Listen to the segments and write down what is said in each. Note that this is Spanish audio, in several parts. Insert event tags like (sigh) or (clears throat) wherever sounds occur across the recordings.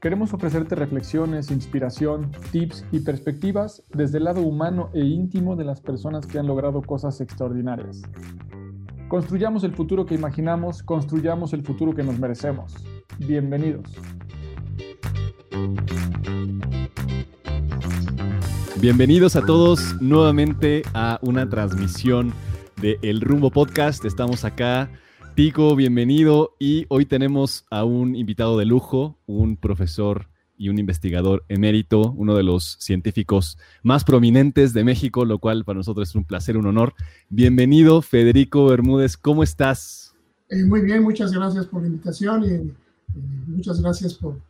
Queremos ofrecerte reflexiones, inspiración, tips y perspectivas desde el lado humano e íntimo de las personas que han logrado cosas extraordinarias. Construyamos el futuro que imaginamos, construyamos el futuro que nos merecemos. Bienvenidos. Bienvenidos a todos nuevamente a una transmisión de El Rumbo Podcast. Estamos acá Tico, bienvenido. Y hoy tenemos a un invitado de lujo, un profesor y un investigador emérito, uno de los científicos más prominentes de México, lo cual para nosotros es un placer, un honor. Bienvenido, Federico Bermúdez, ¿cómo estás? Eh, muy bien, muchas gracias por la invitación y eh, muchas gracias por,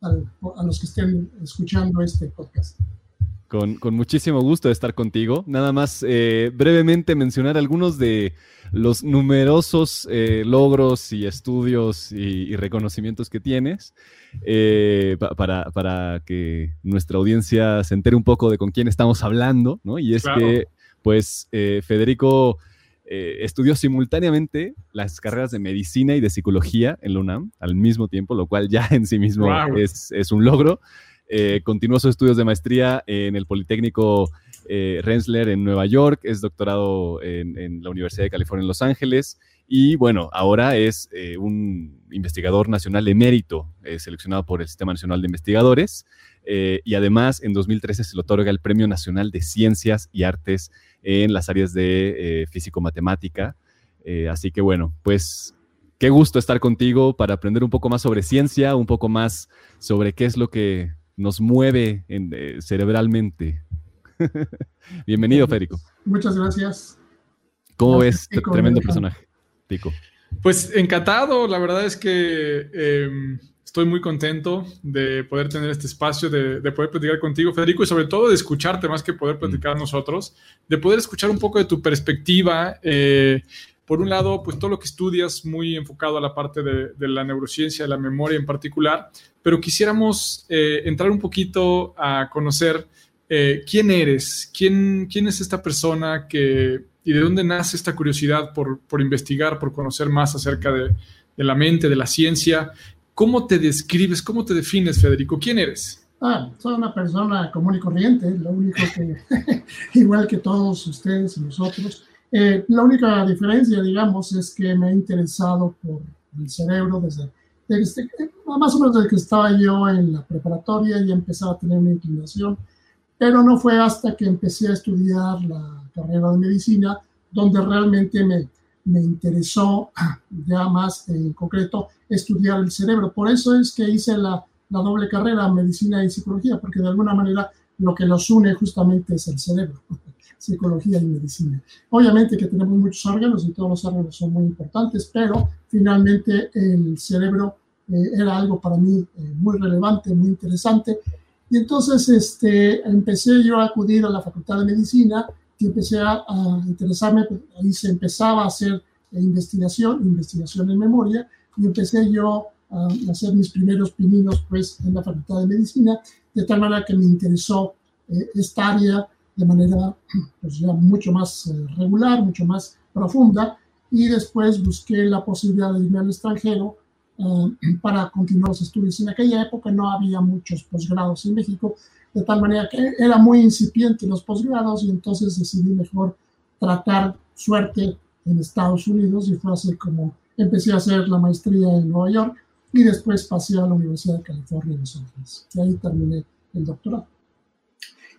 a los que estén escuchando este podcast. Con, muchísimo gusto de estar contigo. Nada más eh, brevemente mencionar algunos de los numerosos eh, logros y estudios y, reconocimientos que tienes eh, para, que nuestra audiencia se entere un poco de con quién estamos hablando, ¿no? Y es que, pues, Federico estudió simultáneamente las carreras de medicina y de psicología en la UNAM al mismo tiempo, lo cual ya en sí mismo es, es un logro. Eh, continuó sus estudios de maestría en el Politécnico eh, Rensselaer en Nueva York, es doctorado en, la Universidad de California en Los Ángeles y bueno, ahora es eh, un investigador nacional de mérito seleccionado por el Sistema Nacional de Investigadores y además en 2013 se le otorga el Premio Nacional de Ciencias y Artes en las áreas de físico-matemática. así que bueno, pues qué gusto estar contigo para aprender un poco más sobre ciencia, un poco más sobre qué es lo que nos mueve eh, cerebralmente. (laughs) Bienvenido, Federico. Muchas gracias. ¿Cómo ves este tremendo personaje, Tico? Pues encantado, la verdad es que em, estoy muy contento de poder tener este espacio, de, poder platicar contigo, Federico, y sobre todo de escucharte más que poder platicar mm. nosotros, de poder escuchar un poco de tu perspectiva. Eh, por un lado, pues todo lo que estudias muy enfocado a la parte de, la neurociencia, de la memoria en particular, pero quisiéramos eh, entrar un poquito a conocer eh, quién eres, quién, quién es esta persona que, y de dónde nace esta curiosidad por, por investigar, por conocer más acerca de, de, la mente, de la ciencia. ¿Cómo te describes, cómo te defines, Federico? ¿Quién eres? Ah, soy una persona común y corriente, lo único que, (laughs) igual que todos ustedes y nosotros, eh, la única diferencia, digamos, es que me he interesado por el cerebro desde, desde, más o menos desde que estaba yo en la preparatoria y empezaba a tener una inclinación, pero no fue hasta que empecé a estudiar la carrera de medicina donde realmente me, me interesó ya más en concreto estudiar el cerebro. Por eso es que hice la, la doble carrera, medicina y psicología, porque de alguna manera lo que los une justamente es el cerebro psicología y medicina. Obviamente que tenemos muchos órganos y todos los órganos son muy importantes, pero finalmente el cerebro eh, era algo para mí eh, muy relevante, muy interesante. Y entonces este, empecé yo a acudir a la Facultad de Medicina y empecé a, interesarme, ahí se empezaba a hacer investigación, investigación en memoria, y empecé yo a hacer mis primeros pininos pues en la Facultad de Medicina, de tal manera que me interesó eh, esta área de manera pues, ya mucho más eh, regular, mucho más profunda, y después busqué la posibilidad de irme al extranjero eh, para continuar los estudios. En aquella época no había muchos posgrados en México, de tal manera que era muy incipiente los posgrados y entonces decidí mejor tratar suerte en Estados Unidos y fue así como empecé a hacer la maestría en Nueva York y después pasé a la Universidad de California en Los Ángeles. Y ahí terminé el doctorado.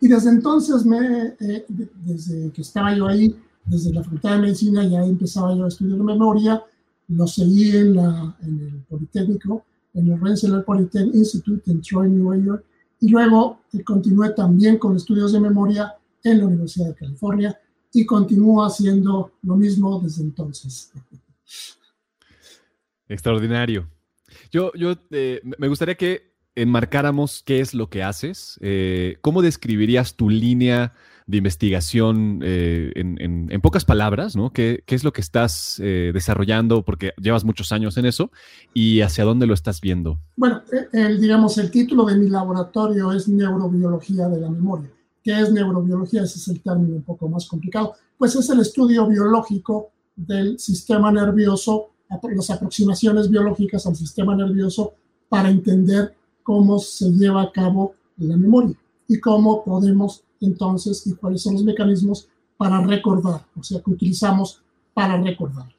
Y desde entonces, me, eh, desde que estaba yo ahí, desde la Facultad de Medicina, ya empezaba yo a estudiar memoria, lo seguí en, la, en el Politécnico, en el Rensselaer Polytechnic Institute en Troy, New York, y luego eh, continué también con estudios de memoria en la Universidad de California y continúo haciendo lo mismo desde entonces. Extraordinario. Yo, yo eh, me gustaría que enmarcáramos qué es lo que haces. Eh, ¿Cómo describirías tu línea de investigación eh, en, pocas palabras? ¿no? ¿Qué, es lo que estás desarrollando? Porque llevas muchos años en eso y hacia dónde lo estás viendo. Bueno, el, digamos, el título de mi laboratorio es Neurobiología de la Memoria. ¿Qué es neurobiología? Ese es el término un poco más complicado. Pues es el estudio biológico del sistema nervioso las aproximaciones biológicas al sistema nervioso para entender cómo se lleva a cabo la memoria y cómo podemos entonces y cuáles son los mecanismos para recordar, o sea, que utilizamos para recordar,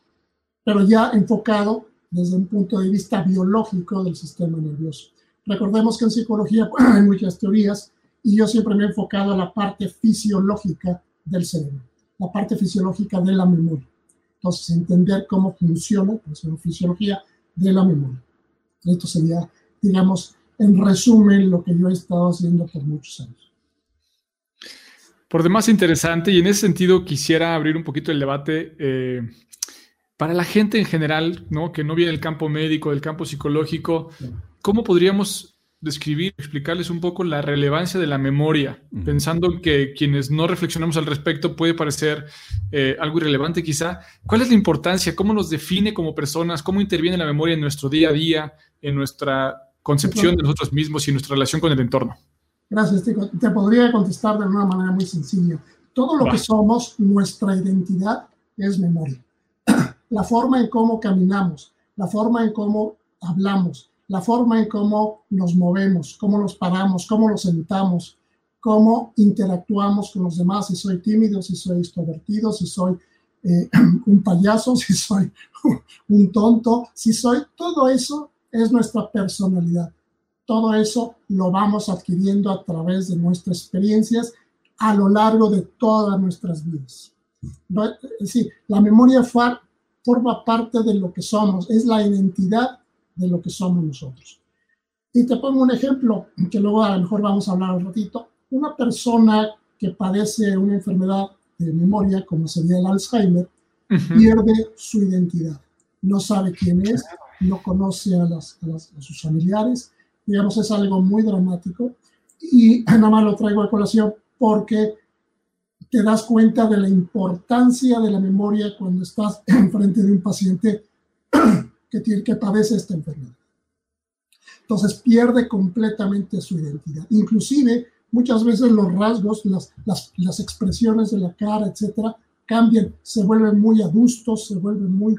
pero ya enfocado desde un punto de vista biológico del sistema nervioso. Recordemos que en psicología (clears throat) hay muchas teorías y yo siempre me he enfocado a la parte fisiológica del cerebro, la parte fisiológica de la memoria. Entonces, entender cómo funciona, pues, la fisiología de la memoria. Esto sería, digamos, en resumen, lo que yo he estado haciendo por muchos años. Por demás interesante, y en ese sentido quisiera abrir un poquito el debate eh, para la gente en general, ¿no? que no viene del campo médico, del campo psicológico, ¿cómo podríamos describir, explicarles un poco la relevancia de la memoria, pensando que quienes no reflexionamos al respecto puede parecer eh, algo irrelevante quizá. ¿Cuál es la importancia? ¿Cómo nos define como personas? ¿Cómo interviene la memoria en nuestro día a día, en nuestra concepción de nosotros mismos y nuestra relación con el entorno? Gracias, Te, te podría contestar de una manera muy sencilla. Todo lo que somos, nuestra identidad, es memoria. (clears throat) La forma en cómo caminamos, la forma en cómo hablamos, la forma en cómo nos movemos, cómo nos paramos, cómo nos sentamos, cómo interactuamos con los demás, si soy tímido, si soy extrovertido, si soy eh, (clears throat) un payaso, (laughs) si soy un tonto, si soy, todo eso es nuestra personalidad. Todo eso lo vamos adquiriendo a través de nuestras experiencias a lo largo de todas nuestras vidas. Sí, la memoria forma parte de lo que somos, es la identidad de lo que somos nosotros. Y te pongo un ejemplo, que luego a lo mejor vamos a hablar un ratito. Una persona que padece una enfermedad de memoria, como sería el Alzheimer, pierde su identidad. No sabe quién es, no conoce a, las, a, sus familiares. Digamos, es algo muy dramático. Y (clears throat) nada más lo traigo a colación porque te das cuenta de la importancia de la memoria cuando estás (clears throat) enfrente de un paciente (clears throat) que, tiene, que padece esta enfermedad. Entonces pierde completamente su identidad. Inclusive muchas veces los rasgos, las, las, las expresiones de la cara, etcétera, cambian, se vuelven muy adustos, se vuelven muy...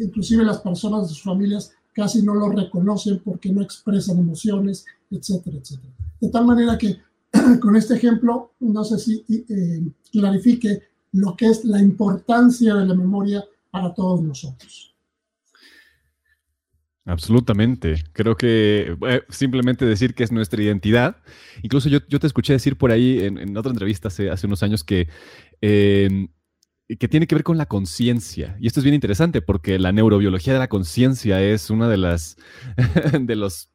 inclusive las personas de sus familias casi no lo reconocen porque no expresan emociones, etcétera, etcétera. De tal manera que (clears throat) con este ejemplo, no sé si eh, clarifique lo que es la importancia de la memoria para todos nosotros. Absolutamente. Creo que eh, simplemente decir que es nuestra identidad. Incluso yo, te escuché decir por ahí en, otra entrevista hace, unos años que, em, que tiene que ver con la conciencia. Y esto es bien interesante porque la neurobiología de la conciencia es una de las (laughs) de los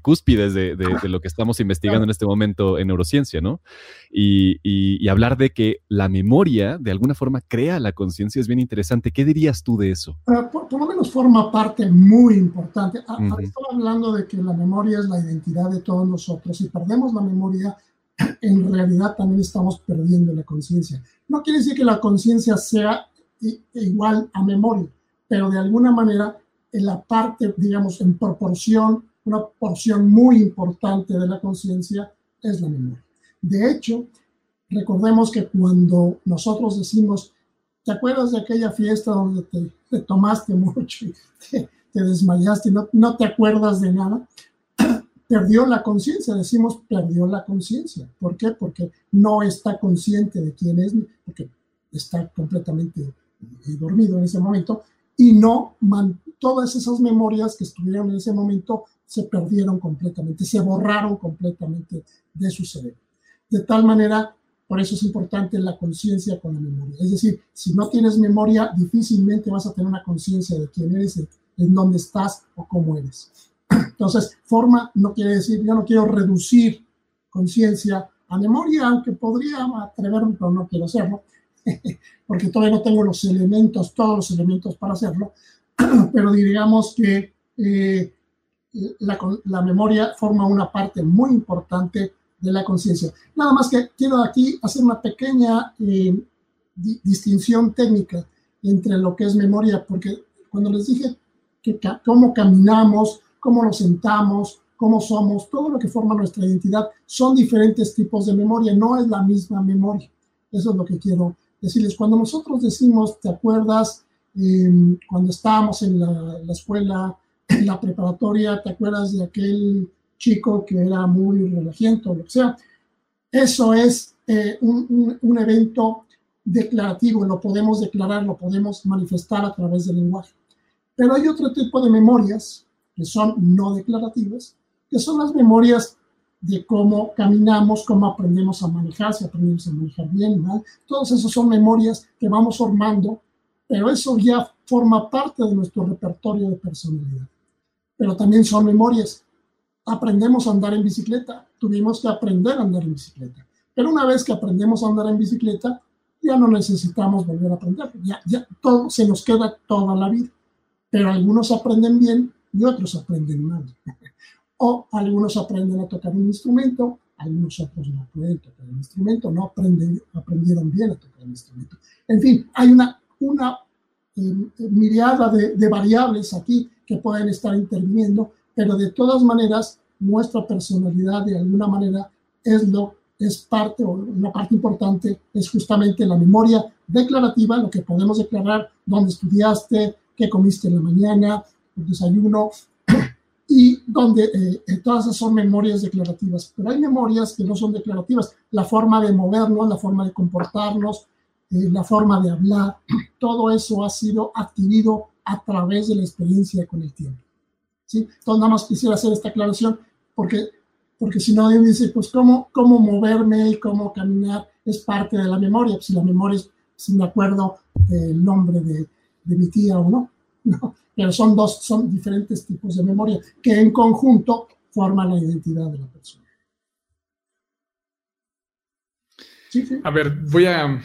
cúspides de, de, lo que estamos investigando en este momento en neurociencia, ¿no? Y, hablar de que la memoria de alguna forma crea la conciencia es bien interesante. ¿Qué dirías tú de eso? Ah, por, lo menos forma parte muy importante. Uh Estaba hablando de que la memoria es la identidad de todos nosotros. Si perdemos la memoria, en realidad también estamos perdiendo la conciencia. No quiere decir que la conciencia sea igual a memoria, pero de alguna manera en la parte, digamos, en proporción una porción muy importante de la conciencia es la memoria. De hecho, recordemos que cuando nosotros decimos, ¿te acuerdas de aquella fiesta donde te, tomaste mucho y te, desmayaste y no, no te acuerdas de nada? Perdió la conciencia, decimos perdió la conciencia. ¿Por qué? Porque no está consciente de quién es, porque está completamente dormido en ese momento y no todas esas memorias que estuvieron en ese momento se perdieron completamente, se borraron completamente de su cerebro. De tal manera, por eso es importante la conciencia con la memoria. Es decir, si no tienes memoria, difícilmente vas a tener una conciencia de quién eres, en dónde estás o cómo eres. Entonces, forma no quiere decir, yo no quiero reducir conciencia a memoria, aunque podría atreverme, pero no quiero hacerlo, (laughs) porque todavía no tengo los elementos, todos los elementos para hacerlo, (clears throat) pero digamos que eh, la, memoria forma una parte muy importante de la conciencia. Nada más que quiero aquí hacer una pequeña eh, distinción técnica entre lo que es memoria, porque cuando les dije que cómo caminamos, cómo nos sentamos, cómo somos, todo lo que forma nuestra identidad, son diferentes tipos de memoria, no es la misma memoria. Eso es lo que quiero decirles. Cuando nosotros decimos, ¿te acuerdas em, cuando estábamos en la, escuela, en la preparatoria, ¿te acuerdas de aquel chico que era muy relajiento lo que sea? Eso es eh, un, un evento declarativo, lo podemos declarar, lo podemos manifestar a través del lenguaje. Pero hay otro tipo de memorias que son no declarativas, que son las memorias de cómo caminamos, cómo aprendemos a manejar, si aprendemos a manejar bien, mal. Todos esos son memorias que vamos formando, pero eso ya forma parte de nuestro repertorio de personalidad. Pero también son memorias. Aprendemos a andar en bicicleta, tuvimos que aprender a andar en bicicleta. Pero una vez que aprendemos a andar en bicicleta, ya no necesitamos volver a aprender. Ya, ya todo se nos queda toda la vida. Pero algunos aprenden bien y otros aprenden mal. (laughs) o algunos aprenden a tocar un instrumento, algunos otros no pueden tocar un instrumento, no aprenden, aprendieron bien a tocar un instrumento. En fin, hay una, una eh, de, de, variables aquí que pueden estar interviniendo, pero de todas maneras, nuestra personalidad de alguna manera es lo es parte o una parte importante es justamente la memoria declarativa, lo que podemos declarar, dónde estudiaste, qué comiste en la mañana, desayuno, (clears throat) y donde eh, eh, todas esas son memorias declarativas, pero hay memorias que no son declarativas, la forma de movernos, la forma de comportarnos, eh, la forma de hablar, (clears throat) todo eso ha sido adquirido a través de la experiencia con el tiempo. ¿sí? Entonces, nada más quisiera hacer esta aclaración, porque, porque si no, alguien dice, pues, ¿cómo, cómo moverme y cómo caminar es parte de la memoria? Pues, si la memoria es, si me acuerdo del nombre de, de mi tía o no, (laughs) no pero son dos, son diferentes tipos de memoria que en conjunto forman la identidad de la persona. A ver, voy a,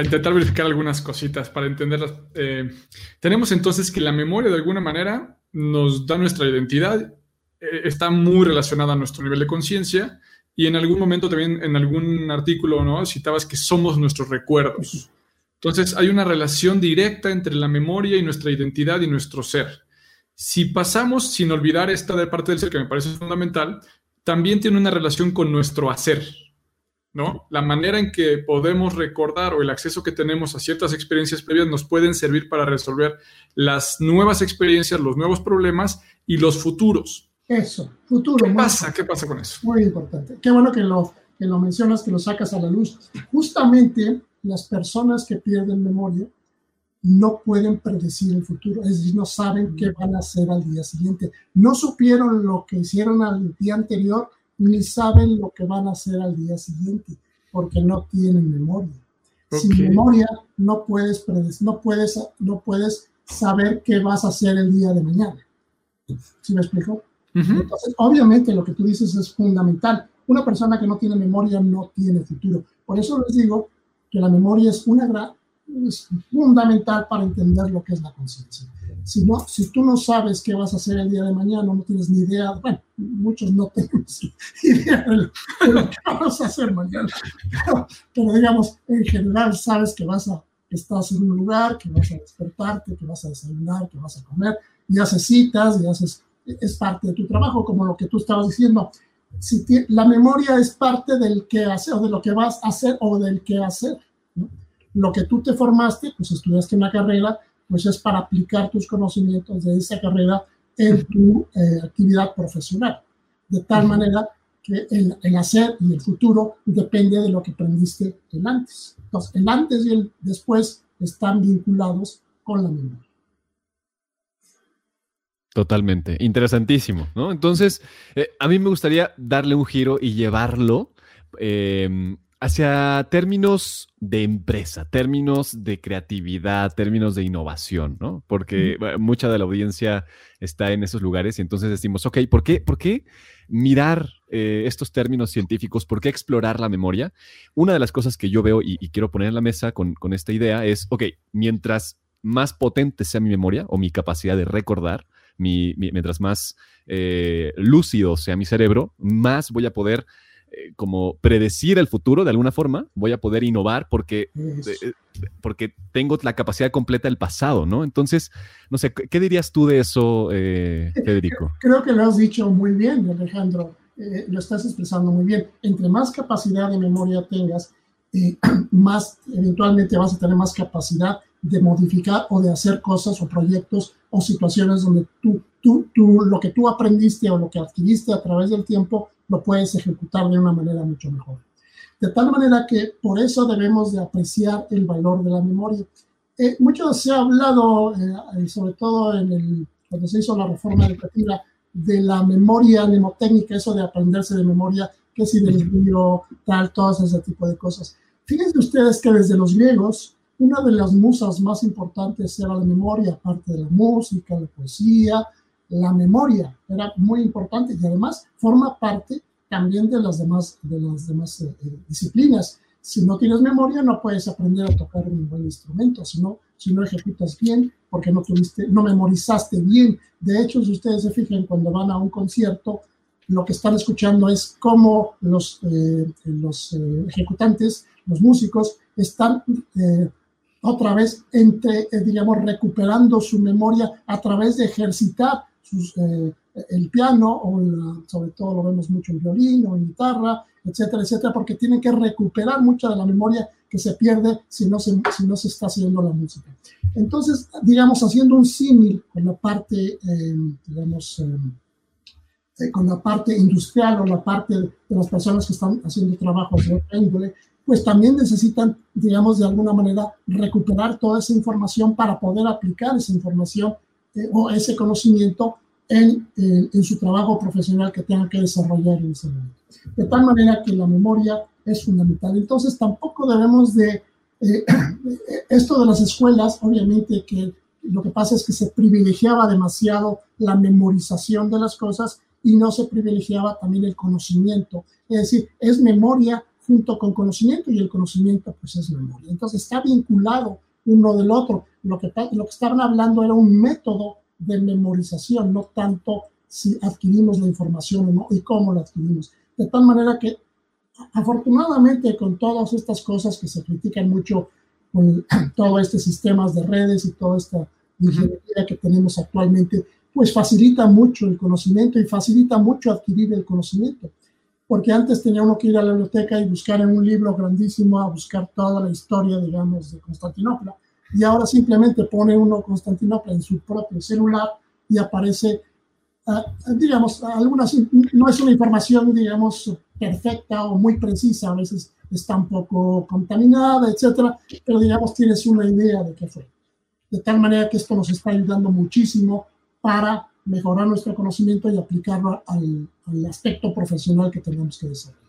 intentar verificar algunas cositas para entenderlas. Eh, tenemos entonces que la memoria de alguna manera nos da nuestra identidad, eh, está muy relacionada a nuestro nivel de conciencia y en algún momento también en algún artículo ¿no? citabas que somos nuestros recuerdos. Entonces hay una relación directa entre la memoria y nuestra identidad y nuestro ser. Si pasamos sin olvidar esta de parte del ser que me parece fundamental, también tiene una relación con nuestro hacer, ¿no? La manera en que podemos recordar o el acceso que tenemos a ciertas experiencias previas nos pueden servir para resolver las nuevas experiencias, los nuevos problemas y los futuros. Eso, futuro. ¿Qué pasa? ¿Qué pasa con eso? Muy importante. Qué bueno que lo, que lo mencionas, que lo sacas a la luz. Justamente las personas que pierden memoria no pueden predecir el futuro, es decir, no saben qué van a hacer al día siguiente. No supieron lo que hicieron al día anterior, ni saben lo que van a hacer al día siguiente, porque no tienen memoria. Sin memoria no puedes, no, puedes, no puedes saber qué vas a hacer el día de mañana. ¿Sí me explico? Entonces, obviamente lo que tú dices es fundamental. Una persona que no tiene memoria no tiene futuro. Por eso les digo que la memoria es, una es fundamental para entender lo que es la conciencia. Si, no, si tú no sabes qué vas a hacer el día de mañana, no tienes ni idea, bueno, muchos no tenemos (laughs) idea de lo, que vas a hacer mañana, pero, digamos, en general sabes que vas a, estás en un lugar, que vas a despertarte, que vas a desayunar, que vas a comer, y haces citas, y haces, es parte de tu trabajo, como lo que tú estabas diciendo, si la memoria es parte del que hacer o de lo que vas a hacer o del que hacer. Lo que tú te formaste, pues estudiaste una carrera, pues es para aplicar tus conocimientos de esa carrera en tu eh, actividad profesional. De tal manera que el, el, hacer y el futuro depende de lo que aprendiste el antes. Entonces, el antes y el después están vinculados con la memoria. Totalmente, interesantísimo, ¿no? Entonces, eh, a mí me gustaría darle un giro y llevarlo em, hacia términos de empresa, términos de creatividad, términos de innovación, ¿no? Porque mucha de la audiencia está en esos lugares y entonces decimos, ok, ¿por qué, por qué mirar eh, estos términos científicos? ¿Por qué explorar la memoria? Una de las cosas que yo veo y, quiero poner en la mesa con, con esta idea es, ok, mientras más potente sea mi memoria o mi capacidad de recordar, mientras más eh, lúcido sea mi cerebro, más voy a poder eh, como predecir el futuro de alguna forma, voy a poder innovar porque, eh, porque tengo la capacidad completa del pasado, ¿no? Entonces, no sé, ¿qué, dirías tú de eso, Federico? Creo que lo has dicho muy bien, Alejandro. lo estás expresando muy bien. Entre más capacidad de memoria tengas, (clears throat) más eventualmente vas a tener más capacidad de modificar o de hacer cosas o proyectos o situaciones donde tú, tú, tú, lo que tú aprendiste o lo que adquiriste a través del tiempo lo puedes ejecutar de una manera mucho mejor. De tal manera que por eso debemos de apreciar el valor de la memoria. Eh, mucho se ha hablado, eh, sobre todo en el, cuando se hizo la reforma educativa, de la memoria mnemotécnica, eso de aprenderse de memoria, que si del libro, tal, todo ese tipo de cosas. Fíjense ustedes que desde los griegos, una de las musas más importantes era la memoria, aparte de la música, la poesía, la memoria era muy importante y además forma parte también de las demás, de las demás eh, eh, disciplinas. Si no tienes memoria, no puedes aprender a tocar un buen instrumento, si no, si no ejecutas bien, porque no tuviste, no memorizaste bien. De hecho, si ustedes se fijan, cuando van a un concierto, lo que están escuchando es cómo los, eh, los ejecutantes, los músicos, están otra vez, entre, eh, digamos, recuperando su memoria a través de ejercitar eh, el piano, o sobre todo lo vemos mucho en violín o en guitarra, etcétera, etcétera, porque tienen que recuperar mucha de la memoria que se pierde si no se, si no se está haciendo la música. Entonces, digamos, haciendo un símil con la parte, em, digamos, em, eh, con la parte industrial o la parte de las personas que están haciendo trabajos de otra índole, pues también necesitan, digamos, de alguna manera recuperar toda esa información para poder aplicar esa información eh, o ese conocimiento en, su trabajo profesional que tengan que desarrollar en ese. De tal manera que la memoria es fundamental. Entonces, tampoco debemos de, eh, (coughs) esto de las escuelas, obviamente que lo que pasa es que se privilegiaba demasiado la memorización de las cosas y no se privilegiaba también el conocimiento. Es decir, es memoria junto con conocimiento y el conocimiento pues es memoria. Entonces está vinculado uno del otro. Lo que, lo que estaban hablando era un método de memorización, no tanto si adquirimos la información o no y cómo la adquirimos. De tal manera que afortunadamente con todas estas cosas que se critican mucho, con (clears throat) todo este sistemas de redes y toda esta ingeniería que tenemos actualmente, pues facilita mucho el conocimiento y facilita mucho adquirir el conocimiento porque antes tenía uno que ir a la biblioteca y buscar en un libro grandísimo a buscar toda la historia, digamos, de Constantinopla. Y ahora simplemente pone uno Constantinopla en su propio celular y aparece, ah, digamos, algunas, no es una información, digamos, perfecta o muy precisa, a veces está un poco contaminada, etcétera, pero digamos, tienes una idea de qué fue. De tal manera que esto nos está ayudando muchísimo para mejorar nuestro conocimiento y aplicarlo al, aspecto profesional que tenemos que desarrollar.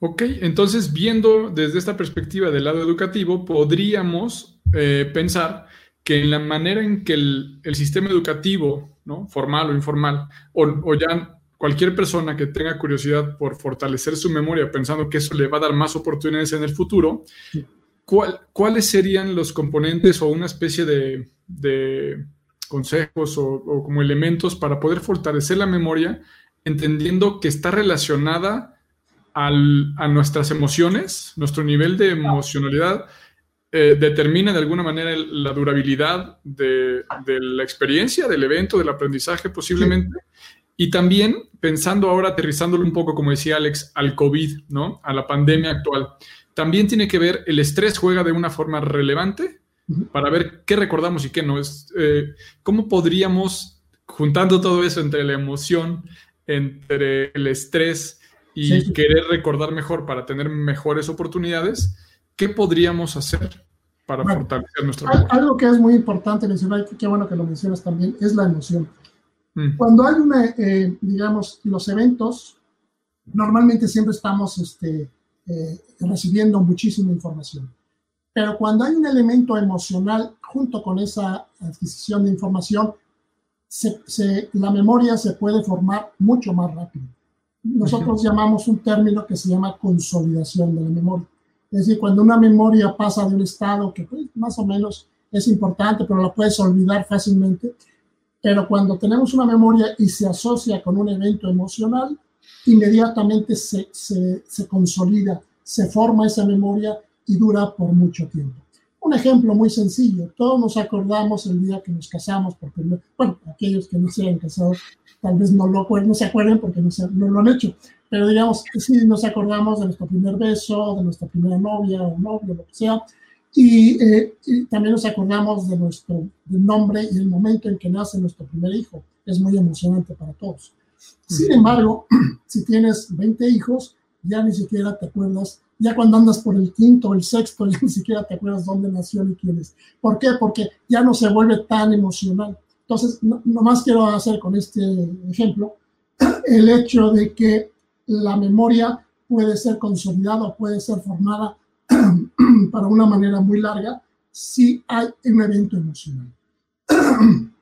Ok, entonces viendo desde esta perspectiva del lado educativo, podríamos eh, pensar que en la manera en que el, sistema educativo, ¿no? formal o informal, o, ya cualquier persona que tenga curiosidad por fortalecer su memoria pensando que eso le va a dar más oportunidades en el futuro, ¿cuáles serían los componentes o una especie de consejos o, como elementos para poder fortalecer la memoria, entendiendo que está relacionada a nuestras emociones, nuestro nivel de emocionalidad eh, determina de alguna manera la durabilidad de, la experiencia, del evento, del aprendizaje posiblemente. Y también pensando ahora, aterrizándolo un poco, como decía Alex, al COVID, ¿no? A la pandemia actual. También tiene que ver, el estrés juega de una forma relevante para ver qué recordamos y qué no. Es, eh, ¿Cómo podríamos, juntando todo eso entre la emoción, entre el estrés y querer recordar mejor para tener mejores oportunidades, qué podríamos hacer para fortalecer nuestra memoria? Algo que es muy importante mencionar, y qué bueno que lo mencionas también, es la emoción. Mm. Cuando hay una, eh, digamos, los eventos, normalmente siempre estamos este, eh, recibiendo muchísima información. Pero cuando hay un elemento emocional junto con esa adquisición de información, la memoria se puede formar mucho más rápido. Nosotros llamamos un término que se llama consolidación de la memoria. Es decir, cuando una memoria pasa de un estado que pues, más o menos es importante, pero la puedes olvidar fácilmente, pero cuando tenemos una memoria y se asocia con un evento emocional, inmediatamente se, se, se consolida, se forma esa memoria y dura por mucho tiempo. Un ejemplo muy sencillo, todos nos acordamos el día que nos casamos, porque, bueno, aquellos que no se hayan casado tal vez no, lo, no se acuerden porque no, se, no lo han hecho, pero digamos, sí nos acordamos de nuestro primer beso, de nuestra primera novia o novio, lo que sea, y, eh, y, también nos acordamos de nuestro del nombre y el momento en que nace nuestro primer hijo. Es muy emocionante para todos. Sin embargo, (clears throat) si tienes 20 hijos, ya ni siquiera te acuerdas ya cuando andas por el quinto el sexto, (laughs) ya ni siquiera te acuerdas dónde nació ni quién es. ¿Por qué? Porque ya no se vuelve tan emocional. Entonces, no, nomás quiero hacer con este ejemplo (clears throat) el hecho de que la memoria puede ser consolidada, puede ser formada (clears throat) para una manera muy larga si hay un evento emocional. (clears throat)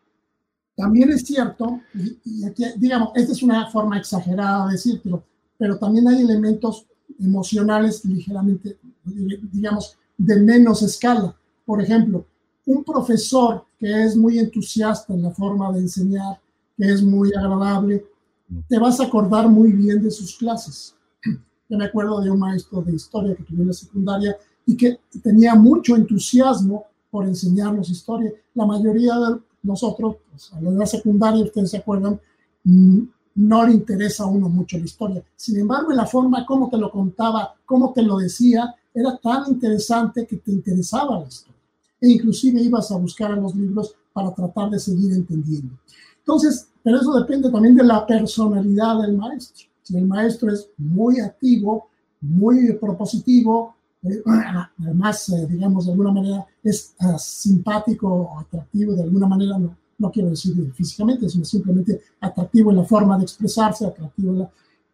También es cierto, y, aquí, digamos, esta es una forma exagerada de decirlo, pero también hay elementos emocionales ligeramente, digamos, de menos escala. Por ejemplo, un profesor que es muy entusiasta en la forma de enseñar, que es muy agradable, te vas a acordar muy bien de sus clases. Yo me acuerdo de un maestro de historia que tuve en la secundaria y que tenía mucho entusiasmo por enseñarnos historia. La mayoría de nosotros, pues, a la secundaria, ustedes se acuerdan, no le interesa a uno mucho la historia. Sin embargo, en la forma como te lo contaba, cómo te lo decía, era tan interesante que te interesaba la historia. E inclusive ibas a buscar a los libros para tratar de seguir entendiendo. Entonces, pero eso depende también de la personalidad del maestro. Si el maestro es muy activo, muy propositivo, eh, (clears throat) además, eh, digamos, de alguna manera es uh, simpático o atractivo, de alguna manera no, no quiero decir físicamente, sino simplemente atractivo en la forma de expresarse, atractivo en la...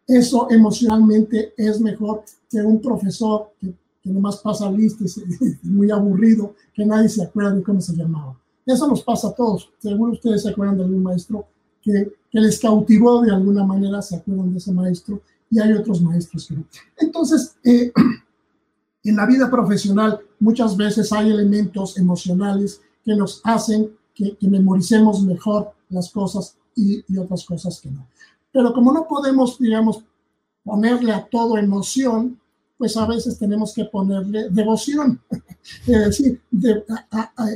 Eso emocionalmente es mejor que un profesor que, que nomás pasa listas, (laughs) muy aburrido, que nadie se acuerda de cómo se llamaba. Eso nos pasa a todos. Seguro ustedes se acuerdan de algún maestro que, que les cautivó de alguna manera, se acuerdan de ese maestro, y hay otros maestros que no. Entonces, eh, (clears throat) en la vida profesional muchas veces hay elementos emocionales que nos hacen que, memoricemos mejor las cosas y, otras cosas que no. Pero como no podemos, digamos, ponerle a todo emoción, pues a veces tenemos que ponerle devoción, (laughs) es decir, de,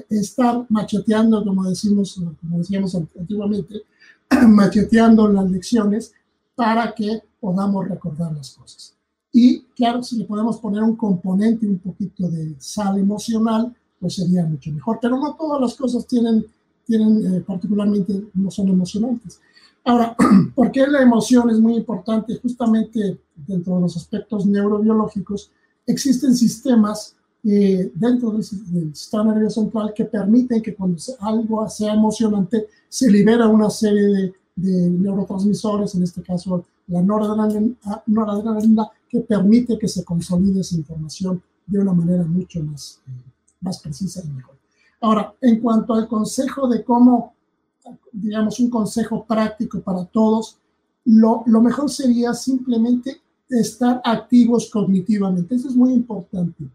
estar macheteando, como decimos, como decíamos antiguamente, (clears throat) macheteando las lecciones para que podamos recordar las cosas. Y claro, si le podemos poner un componente, un poquito de sal emocional, pues sería mucho mejor. Pero no todas las cosas tienen, tienen eh, particularmente, no son emocionantes. Ahora, (clears throat) ¿por qué la emoción es muy importante? Justamente dentro de los aspectos neurobiológicos, existen sistemas eh, dentro del, sistema nervioso central que permiten que cuando algo sea emocionante se libera una serie de, de neurotransmisores, en este caso la noradrenalina, noradrenalina, que permite que se consolide esa información de una manera mucho más eh, más precisa y mejor. Ahora, en cuanto al consejo de cómo, digamos, un consejo práctico para todos, lo, lo mejor sería simplemente estar activos cognitivamente. Eso es muy importante.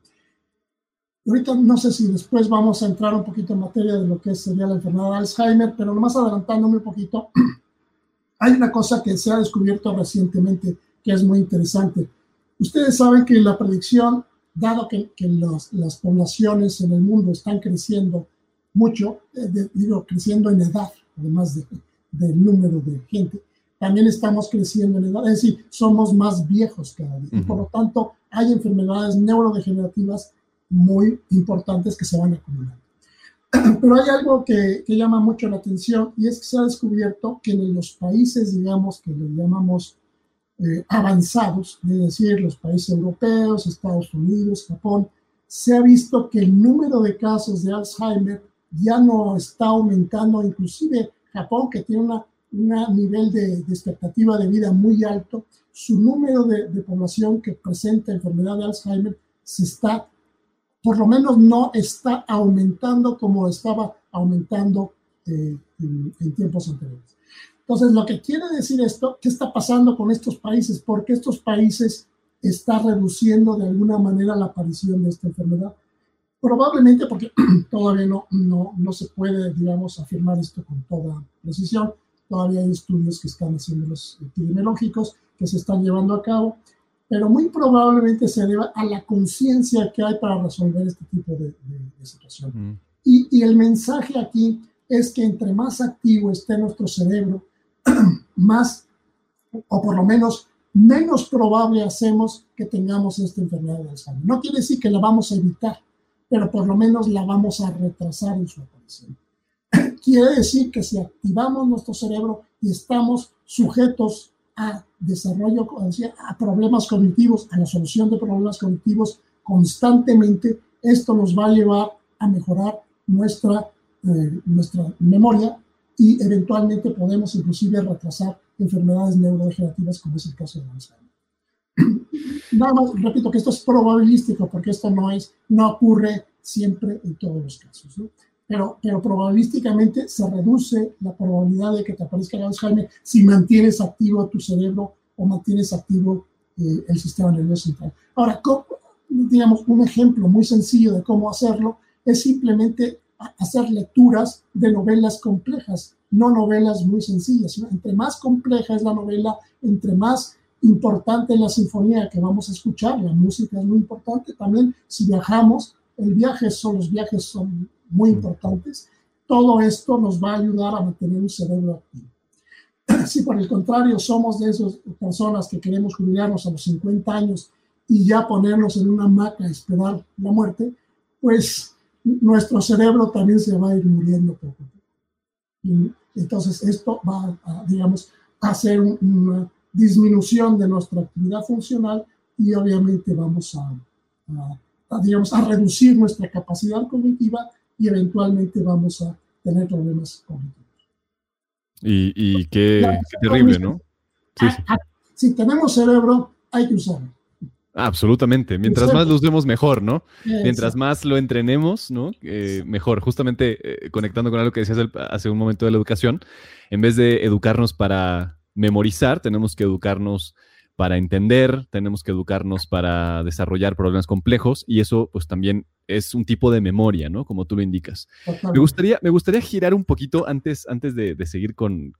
Ahorita no sé si después vamos a entrar un poquito en materia de lo que sería la enfermedad de Alzheimer, pero nomás adelantándome un poquito, (clears throat) hay una cosa que se ha descubierto recientemente que es muy interesante. Ustedes saben que la predicción dado que, las poblaciones en el mundo están creciendo mucho, eh, digo, creciendo en edad, además de, del número de gente, también estamos creciendo en edad, es decir, somos más viejos cada día. Por lo tanto, hay enfermedades neurodegenerativas muy importantes que se van acumulando. (clears throat) Pero hay algo que, que, llama mucho la atención y es que se ha descubierto que en los países, digamos, que le llamamos eh, avanzados, es decir, los países europeos, Estados Unidos, Japón, se ha visto que el número de casos de Alzheimer ya no está aumentando, inclusive Japón, que tiene una un nivel de, expectativa de vida muy alto, su número de, población que presenta enfermedad de Alzheimer se está, por lo menos no está aumentando como estaba aumentando eh, en, tiempos anteriores. Entonces, lo que quiere decir esto, ¿qué está pasando con estos países? Porque estos países están reduciendo de alguna manera la aparición de esta enfermedad. Probablemente porque (clears throat) todavía no, no, no se puede, digamos, afirmar esto con toda precisión, Todavía hay estudios que están haciendo los epidemiológicos que se están llevando a cabo, pero muy probablemente se deba a la conciencia que hay para resolver este tipo de, situación. Y, y, el mensaje aquí es que entre más activo esté nuestro cerebro, (clears throat) más, o por lo menos menos probable hacemos que tengamos esta enfermedad de Alzheimer. No quiere decir que la vamos a evitar, pero por lo menos la vamos a retrasar en su aparición. (clears throat) Quiere decir que si activamos nuestro cerebro y estamos sujetos a desarrollo, a problemas cognitivos, a la solución de problemas cognitivos constantemente, esto nos va a llevar a mejorar nuestra, eh, nuestra memoria y eventualmente podemos inclusive retrasar enfermedades neurodegenerativas como es el caso de Alzheimer. Nada más, repito que esto es probabilístico porque esto no, es, no ocurre siempre en todos los casos. ¿no? pero, pero probabilísticamente se reduce la probabilidad de que te aparezca el Alzheimer si mantienes activo tu cerebro o mantienes activo eh, el sistema nervioso central. Ahora, digamos, un ejemplo muy sencillo de cómo hacerlo es simplemente hacer lecturas de novelas complejas, no novelas muy sencillas. Entre más compleja es la novela, entre más importante es la sinfonía que vamos a escuchar, la música es muy importante. También si viajamos, el viaje son, los viajes son muy importantes. Todo esto nos va a ayudar a mantener un cerebro activo. (clears throat) Si por el contrario somos de esas personas que queremos jubilarnos a los 50 años y ya ponernos en una hamaca a esperar la muerte, pues nuestro cerebro también se va a ir muriendo poco. Y entonces esto va a, digamos, a hacer una disminución de nuestra actividad funcional y obviamente vamos a, digamos, a reducir nuestra capacidad cognitiva y eventualmente vamos a tener problemas cognitivos. Y, y qué, terrible, ¿no? Si tenemos cerebro, hay que usarlo. Absolutamente. Mientras más lo usemos, mejor, ¿no? Mientras más lo entrenemos, ¿no? Eh, mejor. Justamente eh, conectando con algo que decías hace un momento de la educación, en vez de educarnos para memorizar, tenemos que educarnos para entender, tenemos que educarnos para desarrollar problemas complejos y eso pues también es un tipo de memoria, ¿no? Como tú lo indicas. Me gustaría, me gustaría girar un poquito antes, antes de, seguir con,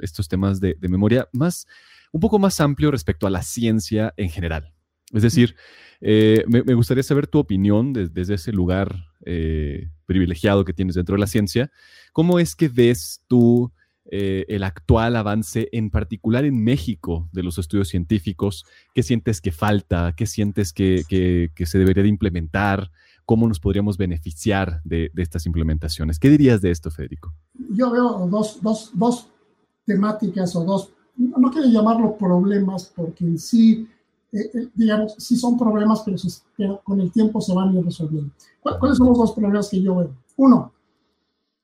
estos temas de, memoria, más, un poco más amplio respecto a la ciencia en general. Es decir, eh, me, gustaría saber tu opinión desde ese lugar eh, privilegiado que tienes dentro de la ciencia. ¿Cómo es que ves tú eh, el actual avance, en particular en México, de los estudios científicos? ¿Qué sientes que falta? ¿Qué sientes que, se debería de implementar? ¿Cómo nos podríamos beneficiar de, estas implementaciones? ¿Qué dirías de esto, Federico? Yo veo dos, dos, temáticas o dos, no quiero llamarlo problemas porque en sí, eh, eh, digamos, sí son problemas, pero, con el tiempo se van a ir resolviendo. ¿Cuáles son los dos problemas que yo veo? Uno,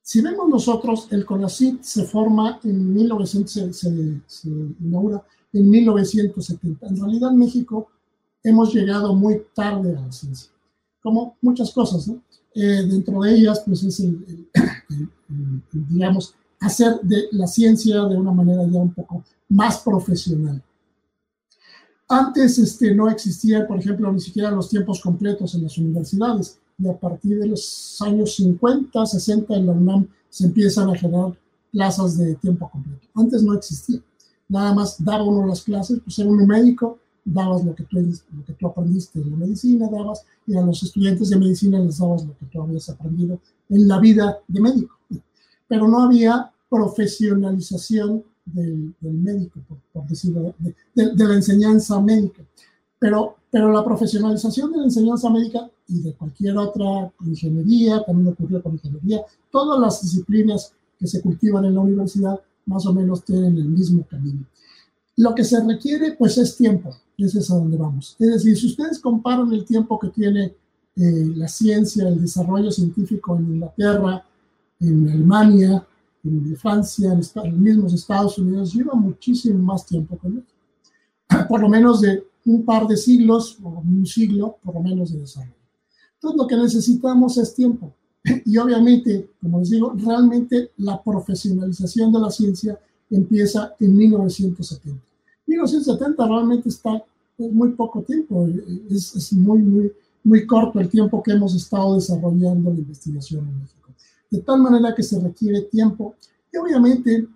si vemos nosotros, el CONACYT se forma en 1900, se, inaugura en 1970. En realidad, en México hemos llegado muy tarde a la ciencia, como muchas cosas, ¿no? Eh, dentro de ellas, pues es el, (coughs) digamos, hacer de la ciencia de una manera ya un poco más profesional. Antes este, no existían, por ejemplo, ni siquiera los tiempos completos en las universidades y a partir de los años 50, 60 en la UNAM se empiezan a generar plazas de tiempo completo. Antes no existía. Nada más daba uno las clases, pues era un médico, dabas lo que, tú, lo que tú aprendiste en la medicina, dabas, y a los estudiantes de medicina les dabas lo que tú habías aprendido en la vida de médico. Pero no había profesionalización del, médico, por, decirlo, de, la enseñanza médica. Pero, pero la profesionalización de la enseñanza médica y de cualquier otra ingeniería, también ocurrió con ingeniería, todas las disciplinas que se cultivan en la universidad más o menos tienen el mismo camino. Lo que se requiere, pues, es tiempo, ese es a donde vamos. Es decir, si ustedes comparan el tiempo que tiene eh, la ciencia, el desarrollo científico en Inglaterra, en Alemania, en Francia, en, los mismos Estados Unidos, lleva muchísimo más tiempo con eso. (clears throat) Por lo menos de un par de siglos, o un siglo, por lo menos de desarrollo. Entonces, lo que necesitamos es tiempo. (clears throat) Y obviamente, como les digo, realmente la profesionalización de la ciencia empieza en 1970. 1970 realmente está muy poco tiempo, es, es, muy, muy, muy corto el tiempo que hemos estado desarrollando la investigación en México. De tal manera que se requiere tiempo y obviamente,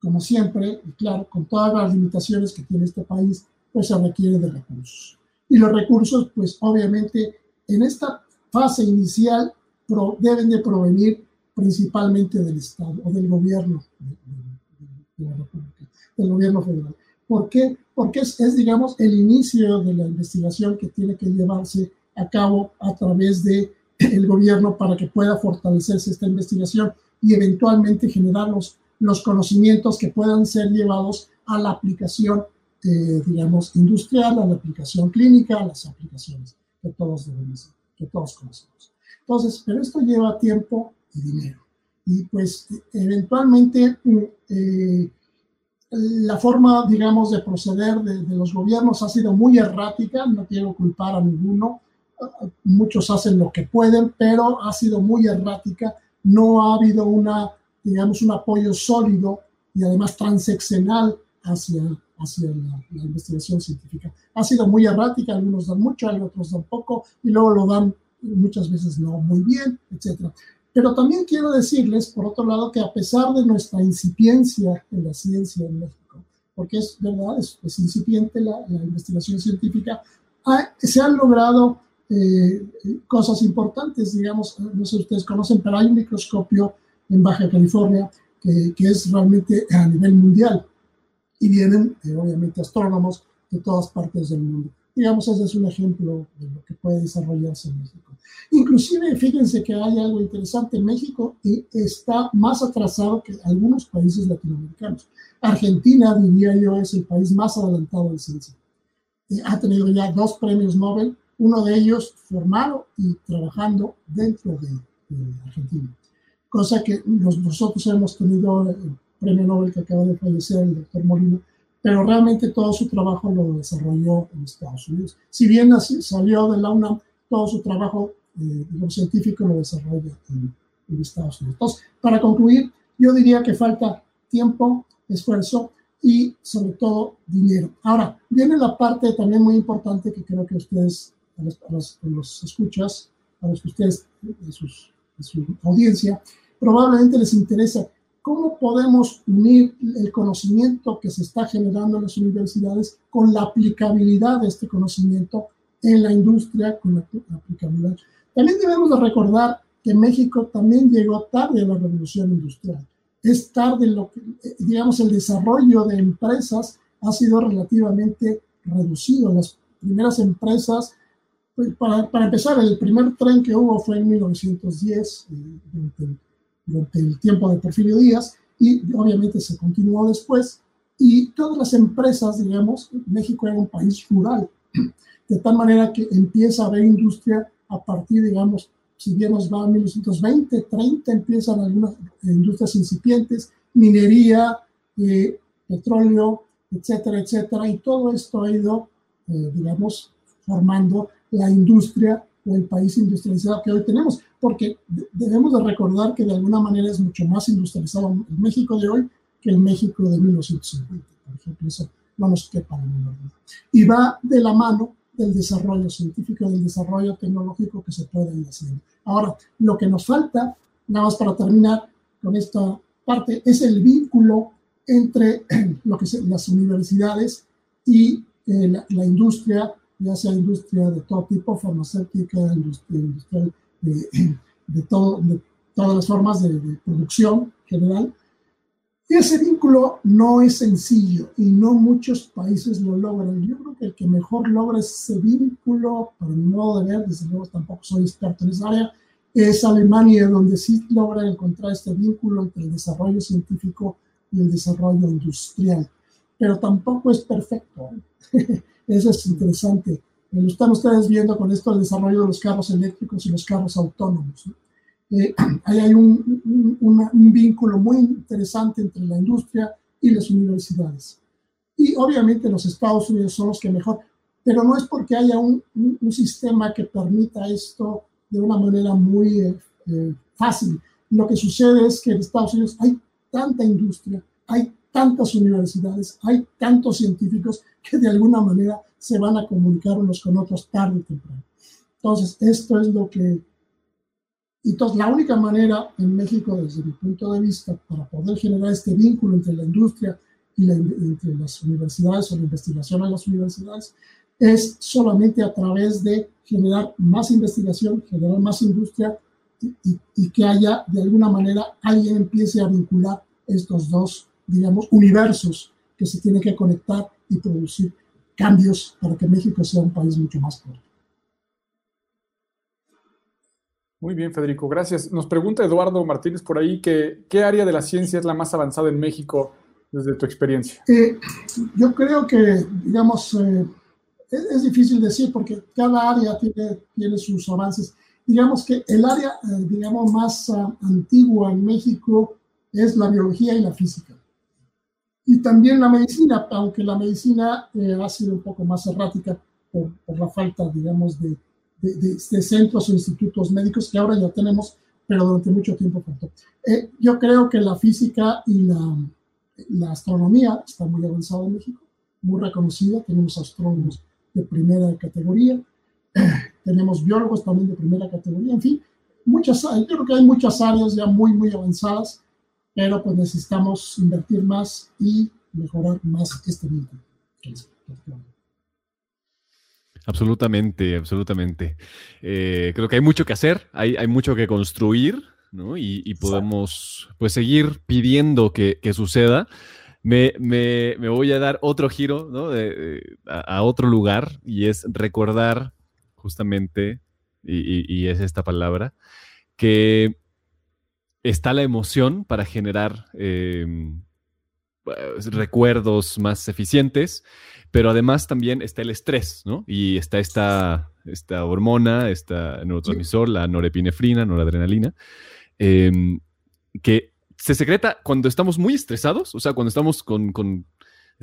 como siempre, y claro, con todas las limitaciones que tiene este país, pues se requiere de recursos. Y los recursos, pues obviamente, en esta fase inicial deben de provenir principalmente del Estado o del gobierno de, la República, del gobierno federal. ¿Por qué? Porque es, es, digamos, el inicio de la investigación que tiene que llevarse a cabo a través de el gobierno para que pueda fortalecerse esta investigación y eventualmente generar los, los conocimientos que puedan ser llevados a la aplicación, eh, digamos, industrial, a la aplicación clínica, a las aplicaciones que todos debemos, que todos conocemos. Entonces, pero esto lleva tiempo y dinero. Y pues eventualmente eh, la forma, digamos, de proceder de, de, los gobiernos ha sido muy errática, no quiero culpar a ninguno, muchos hacen lo que pueden, pero ha sido muy errática, no ha habido una, digamos, un apoyo sólido y además transeccional hacia, hacia la, la, investigación científica. Ha sido muy errática, algunos dan mucho, otros dan poco, y luego lo dan muchas veces no muy bien, etc. Pero también quiero decirles, por otro lado, que a pesar de nuestra incipiencia en la ciencia en México, porque es verdad, es, es incipiente la, la, investigación científica, ha, se han logrado eh, cosas importantes, digamos, no sé si ustedes conocen, pero hay un microscopio en Baja California que, que es realmente a nivel mundial y vienen, eh, obviamente, astrónomos de todas partes del mundo. Digamos, ese es un ejemplo de lo que puede desarrollarse en México. Inclusive, fíjense que hay algo interesante, México está más atrasado que algunos países latinoamericanos. Argentina, diría yo, es el país más adelantado de ciencia. Eh, ha tenido ya dos premios Nobel uno de ellos formado y trabajando dentro de, de Argentina. Cosa que nosotros hemos tenido el premio Nobel que acaba de fallecer, el doctor Molina, pero realmente todo su trabajo lo desarrolló en Estados Unidos. Si bien así, salió de la UNAM, todo su trabajo eh, científico lo desarrolla en, en Estados Unidos. Entonces, para concluir, yo diría que falta tiempo, esfuerzo y sobre todo dinero. Ahora, viene la parte también muy importante que creo que ustedes a los, a los, a los escuchas, a los que ustedes, a, sus, su audiencia, probablemente les interesa cómo podemos unir el conocimiento que se está generando en las universidades con la aplicabilidad de este conocimiento en la industria, con la, la aplicabilidad. También debemos de recordar que México también llegó tarde a la revolución industrial. Es tarde lo que, digamos, el desarrollo de empresas ha sido relativamente reducido. Las primeras empresas para, para, empezar, el primer tren que hubo fue en 1910, eh, durante, el tiempo de Porfirio Díaz, y obviamente se continuó después. Y todas las empresas, digamos, México era un país rural, de tal manera que empieza a haber industria a partir, digamos, si bien nos va a 1920, 30, empiezan algunas industrias incipientes, minería, eh, petróleo, etcétera, etcétera, y todo esto ha ido, eh, digamos, formando la industria o el país industrializado que hoy tenemos, porque debemos de recordar que de alguna manera es mucho más industrializado el México de hoy que el México de 1950, por ejemplo, eso no nos quepa menor. Y va de la mano del desarrollo científico, del desarrollo tecnológico que se puede ir haciendo. Ahora, lo que nos falta, nada más para terminar con esta parte, es el vínculo entre (clears throat) lo que son las universidades y eh, la, la industria ya sea industria de todo tipo, farmacéutica, industria, industrial, de, (clears throat) de, todo, de todas las formas de, de, producción general. Y ese vínculo no es sencillo y no muchos países lo logran. Yo creo que el que mejor logra ese vínculo, para mi modo de ver, desde luego tampoco soy experto en esa área, es Alemania, donde sí logra encontrar este vínculo entre el desarrollo científico y el desarrollo industrial. Pero tampoco es perfecto. ¿eh? (laughs) Eso es interesante. Lo están ustedes viendo con esto el desarrollo de los carros eléctricos y los carros autónomos. ¿no? eh, (clears throat) ahí hay un, un, vínculo muy interesante entre la industria y las universidades. Y obviamente los Estados Unidos son los que mejor, pero no es porque haya un, un sistema que permita esto de una manera muy eh, eh, fácil. Lo que sucede es que en Estados Unidos hay tanta industria, hay tantas universidades, hay tantos científicos que de alguna manera se van a comunicar unos con otros tarde o temprano. Entonces, esto es lo que... Entonces, la única manera en México, desde mi punto de vista, para poder generar este vínculo entre la industria y la, entre las universidades o la investigación en las universidades, es solamente a través de generar más investigación, generar más industria y, y, que haya, de alguna manera, alguien empiece a vincular estos dos, digamos, universos que se tienen que conectar y producir cambios para que México sea un país mucho más fuerte. Muy bien, Federico, gracias. Nos pregunta Eduardo Martínez por ahí que qué área de la ciencia es la más avanzada en México desde tu experiencia. Eh, yo creo que, digamos, eh, es, difícil decir porque cada área tiene, tiene sus avances. Digamos que el área, eh, digamos, más uh, antigua en México es la biología y la física. Y también la medicina, aunque la medicina ha sido un poco más errática por, por la falta, digamos, de, de, centros o institutos médicos que ahora ya tenemos, pero durante mucho tiempo faltó. Eh, yo creo que la física y la, la astronomía está muy avanzada en México, muy reconocida. Tenemos astrónomos de primera categoría, (clears throat) tenemos biólogos también de primera categoría, en fin, muchas, yo creo que hay muchas áreas ya muy, muy avanzadas, pero pues necesitamos invertir más y mejorar más este vínculo. Absolutamente, absolutamente. Eh, creo que hay mucho que hacer, hay, hay mucho que construir, ¿no? Y, podemos, pues, seguir pidiendo que, que suceda. Me, me, me, voy a dar otro giro, ¿no? a, otro lugar y es recordar justamente, y, y, es esta palabra, que está la emoción para generar em, recuerdos más eficientes, pero además también está el estrés, ¿no? Y está esta, esta hormona, esta neurotransmisor, la norepinefrina, noradrenalina, em, que se secreta cuando estamos muy estresados, o sea, cuando estamos con, con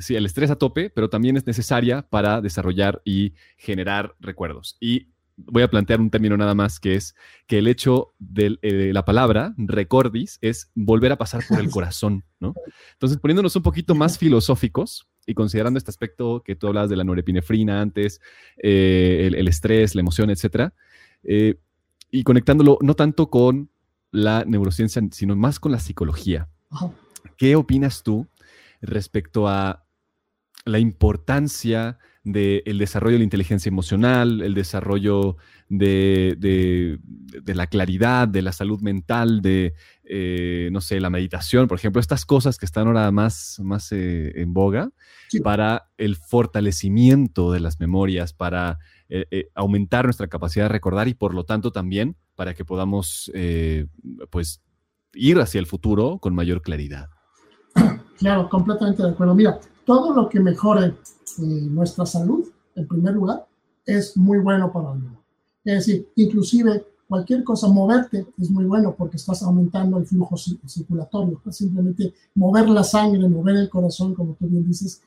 el estrés a tope, pero también es necesaria para desarrollar y generar recuerdos. Y voy a plantear un término nada más, que es que el hecho de eh, la palabra recordis es volver a pasar por el (laughs) corazón, ¿no? Entonces, poniéndonos un poquito más filosóficos y considerando este aspecto que tú hablabas de la norepinefrina antes, eh, el, estrés, la emoción, etcétera, eh, y conectándolo no tanto con la neurociencia, sino más con la psicología. ¿Qué opinas tú respecto a la importancia del desarrollo de la inteligencia emocional, el desarrollo de, la claridad, de la salud mental, de, eh, no sé, la meditación, por ejemplo, estas cosas que están ahora más, más eh, en boga para el fortalecimiento de las memorias, para eh, aumentar nuestra capacidad de recordar y por lo tanto también para que podamos, pues, ir hacia el futuro con mayor claridad. Claro, completamente de acuerdo. Mira, todo lo que mejore eh, nuestra salud, en primer lugar, es muy bueno para el mundo. Es decir, inclusive cualquier cosa, moverte es muy bueno porque estás aumentando el flujo circulatorio. Simplemente mover la sangre, mover el corazón, como tú bien dices.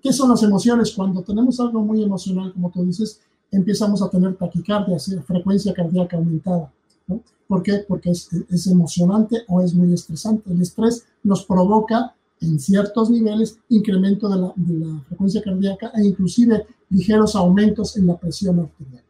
¿Qué son las emociones? Cuando tenemos algo muy emocional, como tú dices, empezamos a tener taquicardia, frecuencia cardíaca aumentada. ¿no? ¿Por qué? Porque es emocionante o es muy estresante. El estrés nos provoca en ciertos niveles incremento de la, de la, frecuencia cardíaca e inclusive ligeros aumentos en la presión arterial.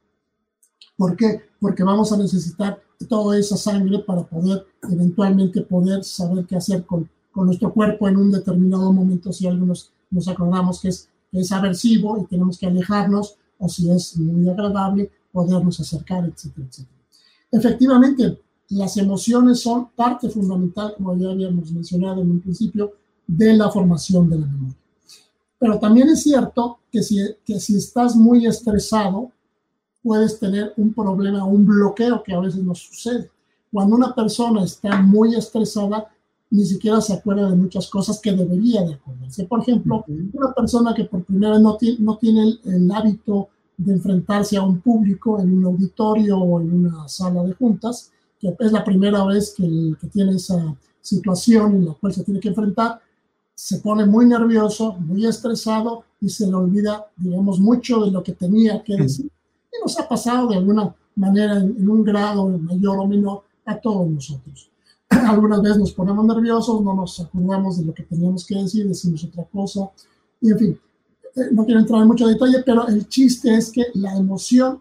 ¿Por qué? Porque vamos a necesitar toda esa sangre para poder eventualmente poder saber qué hacer con, con nuestro cuerpo en un determinado momento si algunos nos acordamos que es, que es aversivo y tenemos que alejarnos o si es muy agradable podernos acercar, etcétera, etcétera. Efectivamente, las emociones son parte fundamental, como ya habíamos mencionado en un principio, de la formación de la memoria. Pero también es cierto que si, que si estás muy estresado, puedes tener un problema, un bloqueo que a veces nos sucede. Cuando una persona está muy estresada, ni siquiera se acuerda de muchas cosas que debería de acordarse. Por ejemplo, una persona que por primera vez no tiene, no tiene el, el, hábito de enfrentarse a un público en un auditorio o en una sala de juntas, que es la primera vez que, el, que tiene esa situación en la cual se tiene que enfrentar, se pone muy nervioso, muy estresado y se le olvida, digamos, mucho de lo que tenía que decir. Y nos ha pasado de alguna manera en, un grado mayor o menor a todos nosotros. (clears throat) Algunas veces nos ponemos nerviosos, no nos acordamos de lo que teníamos que decir, decimos otra cosa, y en fin, eh, no quiero entrar en mucho detalle, pero el chiste es que la emoción,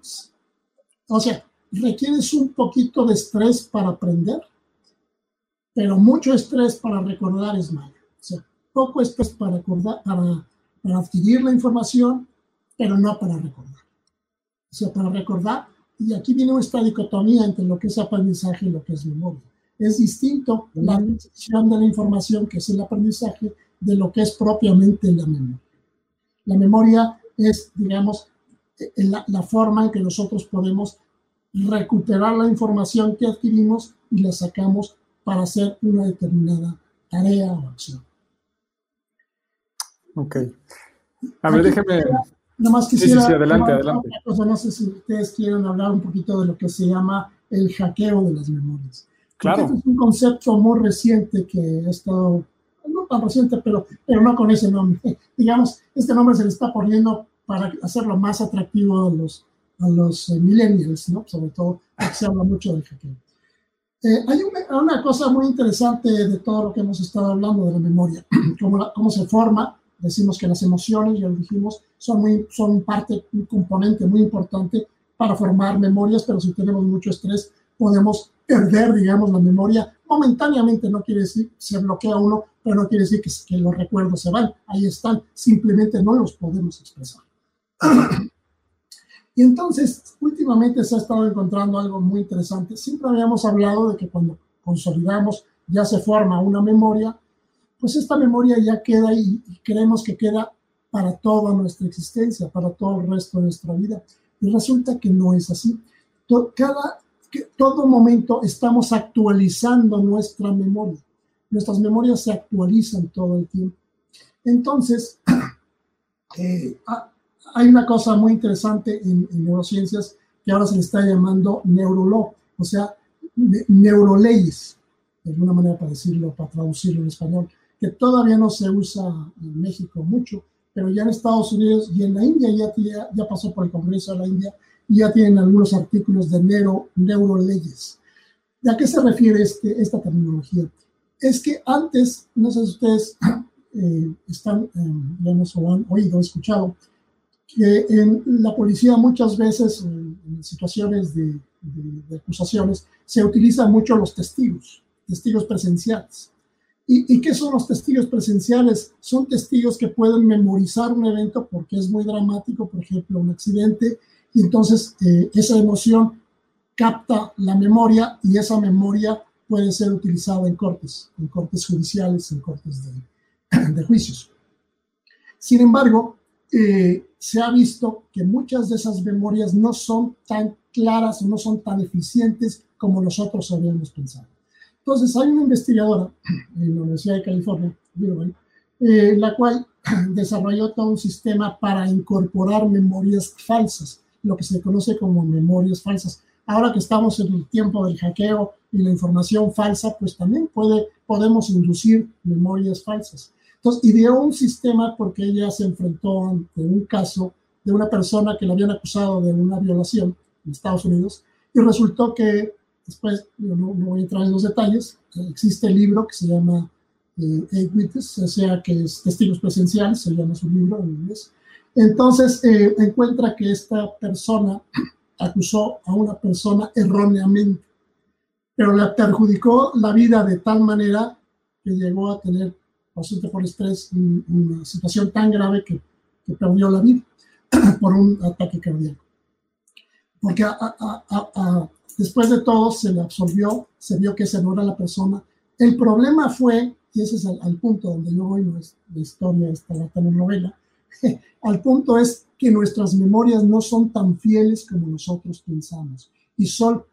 o sea, requieres un poquito de estrés para aprender, pero mucho estrés para recordar es malo. Poco estrés para, recordar, para, para adquirir la información, pero no para recordar. O sea, para recordar, y aquí viene esta dicotomía entre lo que es aprendizaje y lo que es memoria. Es distinto la adquisición de la información, que es el aprendizaje, de lo que es propiamente la memoria. La memoria es, digamos, eh, la, la forma en que nosotros podemos recuperar la información que adquirimos y la sacamos para hacer una determinada tarea o acción. Ok. A ver, déjeme. Nada más quisiera. Sí, sí, adelante, adelante. no sé si ustedes quieren hablar un poquito de lo que se llama el hackeo de las memorias. Claro. Este es un concepto muy reciente que ha estado, no tan reciente, pero, pero no con ese nombre. (laughs) Digamos, este nombre se le está poniendo para hacerlo más atractivo a los, a los eh, millennials, ¿no? Sobre todo, se habla mucho del hackeo. Eh, hay una, cosa muy interesante de todo lo que hemos estado hablando de la memoria, (clears throat) cómo, cómo se forma. Decimos que las emociones, ya lo dijimos, son, muy, son parte, un componente muy importante para formar memorias, pero si tenemos mucho estrés, podemos perder, digamos, la memoria momentáneamente. No quiere decir se bloquea uno, pero no quiere decir que, que los recuerdos se van. Ahí están, simplemente no los podemos expresar. (clears throat) Y entonces, últimamente se ha estado encontrando algo muy interesante. Siempre habíamos hablado de que cuando consolidamos, ya se forma una memoria, pues esta memoria ya queda y, creemos que queda para toda nuestra existencia, para todo el resto de nuestra vida. Y resulta que no es así. Cada, todo momento estamos actualizando nuestra memoria. Nuestras memorias se actualizan todo el tiempo. Entonces, (clears throat) eh, hay una cosa muy interesante en, neurociencias que ahora se le está llamando neurolog, o sea, neuroleyes, de alguna manera para decirlo, para traducirlo en español, que todavía no se usa en México mucho, pero ya en Estados Unidos y en la India ya, ya, pasó por el Congreso de la India y ya tienen algunos artículos de neuro, neuroleyes. ¿A qué se refiere este, esta terminología? Es que antes, no sé si ustedes (clears throat) eh, están, eh, digamos, o han oído, escuchado, que en la policía muchas veces, en, situaciones de, acusaciones, se utilizan mucho los testigos, testigos presenciales. ¿Y, qué son los testigos presenciales? Son testigos que pueden memorizar un evento porque es muy dramático, por ejemplo, un accidente, y entonces eh, esa emoción capta la memoria y esa memoria puede ser utilizada en cortes, en cortes judiciales, en cortes de, (clears throat) de juicios. Sin embargo, eh, se ha visto que muchas de esas memorias no son tan claras no son tan eficientes como nosotros habíamos pensado. Entonces, hay una investigadora en la Universidad de California, eh, la cual (clears throat) desarrolló todo un sistema para incorporar memorias falsas, lo que se conoce como memorias falsas. Ahora que estamos en el tiempo del hackeo y la información falsa, pues también puede, podemos inducir memorias falsas. Entonces, ideó un sistema porque ella se enfrentó ante un caso de una persona que le habían acusado de una violación en Estados Unidos y resultó que, después, yo no, voy a entrar en los detalles, existe el libro que se llama eh, Eight Witnesses, o sea, que es Testigos Presenciales, se llama su libro en inglés. Entonces, eh, encuentra que esta persona acusó a una persona erróneamente, pero le perjudicó la vida de tal manera que llegó a tener paciente por estrés, una situación tan grave que perdió la vida (clears throat) por un ataque cardíaco. Porque después de todo se le absorbió, se vio que esa no era la persona. El problema fue, y ese es al, punto donde yo voy, no es la historia, esta la telenovela, (laughs) al punto es que nuestras memorias no son tan fieles como nosotros pensamos y son,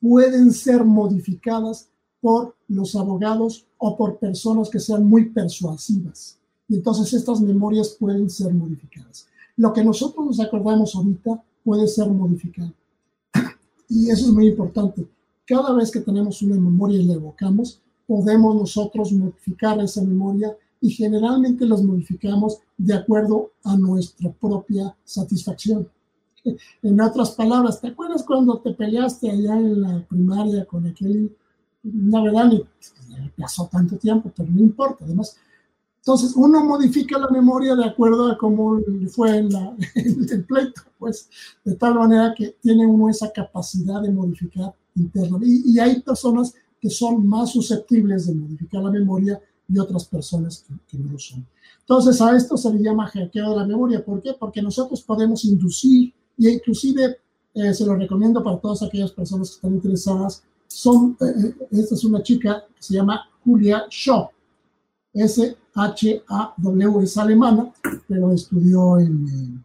pueden ser modificadas por los abogados o por personas que sean muy persuasivas. Y entonces estas memorias pueden ser modificadas. Lo que nosotros nos acordamos ahorita puede ser modificado. Y eso es muy importante. cada vez que tenemos una memoria y la evocamos, podemos nosotros modificar esa memoria y generalmente las modificamos de acuerdo a nuestra propia satisfacción. (laughs) En otras palabras, ¿te acuerdas cuando te peleaste allá en la primaria con aquel, la verdad, ni pasó tanto tiempo, pero no importa, además. Entonces, uno modifica la memoria de acuerdo a cómo fue la, (laughs) el pleito, pues, de tal manera que tiene uno esa capacidad de modificar internamente. Y, y hay personas que son más susceptibles de modificar la memoria y otras personas que, no lo son. Entonces a esto se le llama hackeo de la memoria. ¿Por qué? Porque nosotros podemos inducir y inclusive eh, se lo recomiendo para todas aquellas personas que están interesadas. Son, eh, eh, esta es una chica que se llama Julia Shaw. S-H-A-W es alemana, pero estudió en,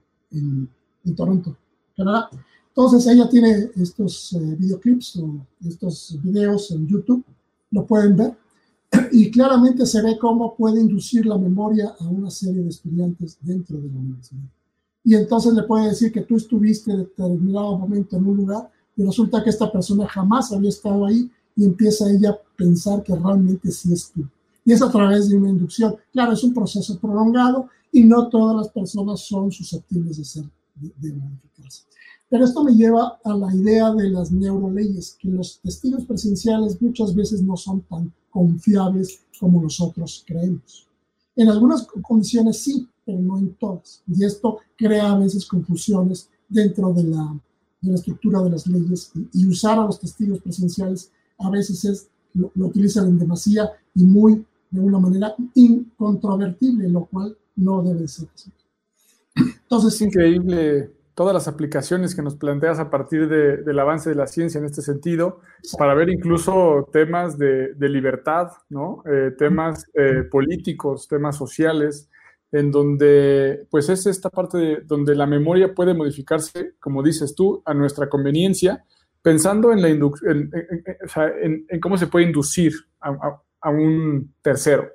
Toronto, Canadá. Entonces ella tiene estos videoclips o estos videos en YouTube, lo pueden ver y claramente se ve cómo puede inducir la memoria a una serie de estudiantes dentro de la universidad. Y entonces le puede decir que tú estuviste en determinado momento en un lugar y resulta que esta persona jamás había estado ahí y empieza ella a pensar que realmente sí es tú. Y es a través de una inducción. Claro, es un proceso prolongado y no todas las personas son susceptibles de ser, de, de modificarse. Pero esto me lleva a la idea de las neuroleyes, que los testigos presenciales muchas veces no son tan confiables como nosotros creemos. En algunas condiciones sí, pero no en todas. Y esto crea a veces confusiones dentro de la, de la estructura de las leyes y, usar a los testigos presenciales a veces es, lo, lo utilizan en demasía y muy de una manera incontrovertible, lo cual no debe ser así. Entonces, es increíble todas las aplicaciones que nos planteas a partir de, del avance de la ciencia en este sentido, para ver incluso temas de, de libertad, ¿no? Eh, temas eh, políticos, temas sociales, en donde pues es esta parte de, donde la memoria puede modificarse, como dices tú, a nuestra conveniencia, pensando en, la en, sea, en cómo se puede inducir a, a, un tercero.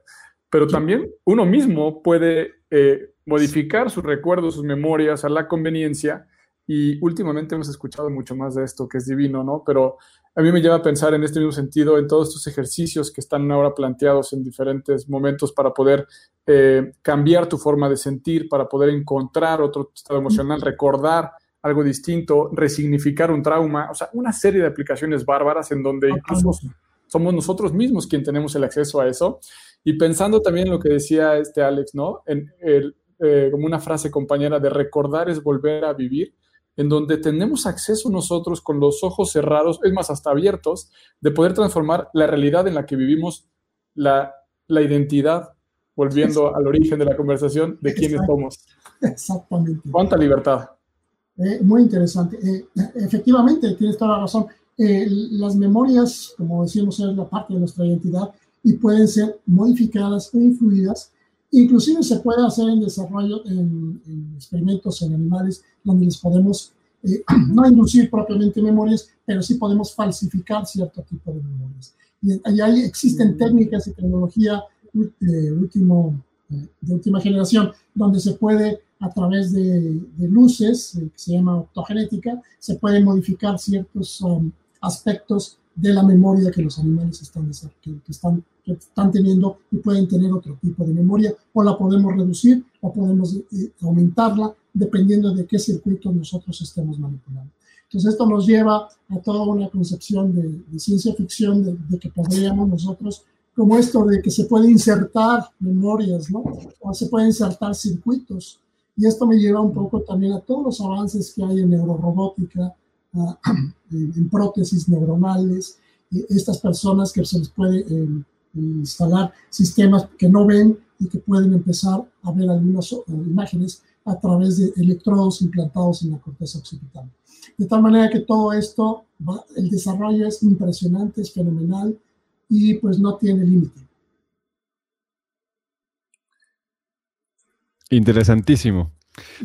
Pero también uno mismo puede eh, modificar sus recuerdos, sus memorias a la conveniencia. Y últimamente hemos escuchado mucho más de esto, que es divino, ¿no? Pero a mí me lleva a pensar en este mismo sentido, en todos estos ejercicios que están ahora planteados en diferentes momentos para poder eh, cambiar tu forma de sentir, para poder encontrar otro estado emocional, recordar algo distinto, resignificar un trauma, o sea, una serie de aplicaciones bárbaras en donde incluso somos nosotros mismos quien tenemos el acceso a eso. Y pensando también en lo que decía este Alex, ¿no? En el, eh, como una frase compañera de recordar es volver a vivir, en donde tenemos acceso nosotros con los ojos cerrados, es más, hasta abiertos, de poder transformar la realidad en la que vivimos, la, la identidad, volviendo al origen de la conversación, de quiénes somos. Exactamente. ¿Cuánta libertad? Eh, muy interesante. Eh, efectivamente, tienes toda la razón. Eh, las memorias, como decíamos, es la parte de nuestra identidad y pueden ser modificadas o influidas Inclusive se puede hacer en desarrollo en, en experimentos en animales donde les podemos eh, (clears throat) no inducir propiamente memorias, pero sí podemos falsificar cierto tipo de memorias. Y, y ahí existen técnicas y tecnología de, último, eh, de última generación donde se puede a través de, de luces, eh, que se llama optogenética, se pueden modificar ciertos um, aspectos de la memoria que los animales están, que, que, están, que están teniendo y pueden tener otro tipo de memoria o la podemos reducir o podemos eh, aumentarla dependiendo de qué circuito nosotros estemos manipulando. Entonces esto nos lleva a toda una concepción de, de ciencia ficción de, de, que podríamos nosotros, como esto de que se puede insertar memorias, ¿no? O se pueden insertar circuitos. Y esto me lleva un poco también a todos los avances que hay en neurorobótica, (clears throat) en prótesis neuronales, estas personas que se les puede eh, instalar sistemas que no ven y que pueden empezar a ver algunas imágenes a través de electrodos implantados en la corteza occipital. De tal manera que todo esto, el desarrollo es impresionante, es fenomenal y pues no tiene límite. Interesantísimo.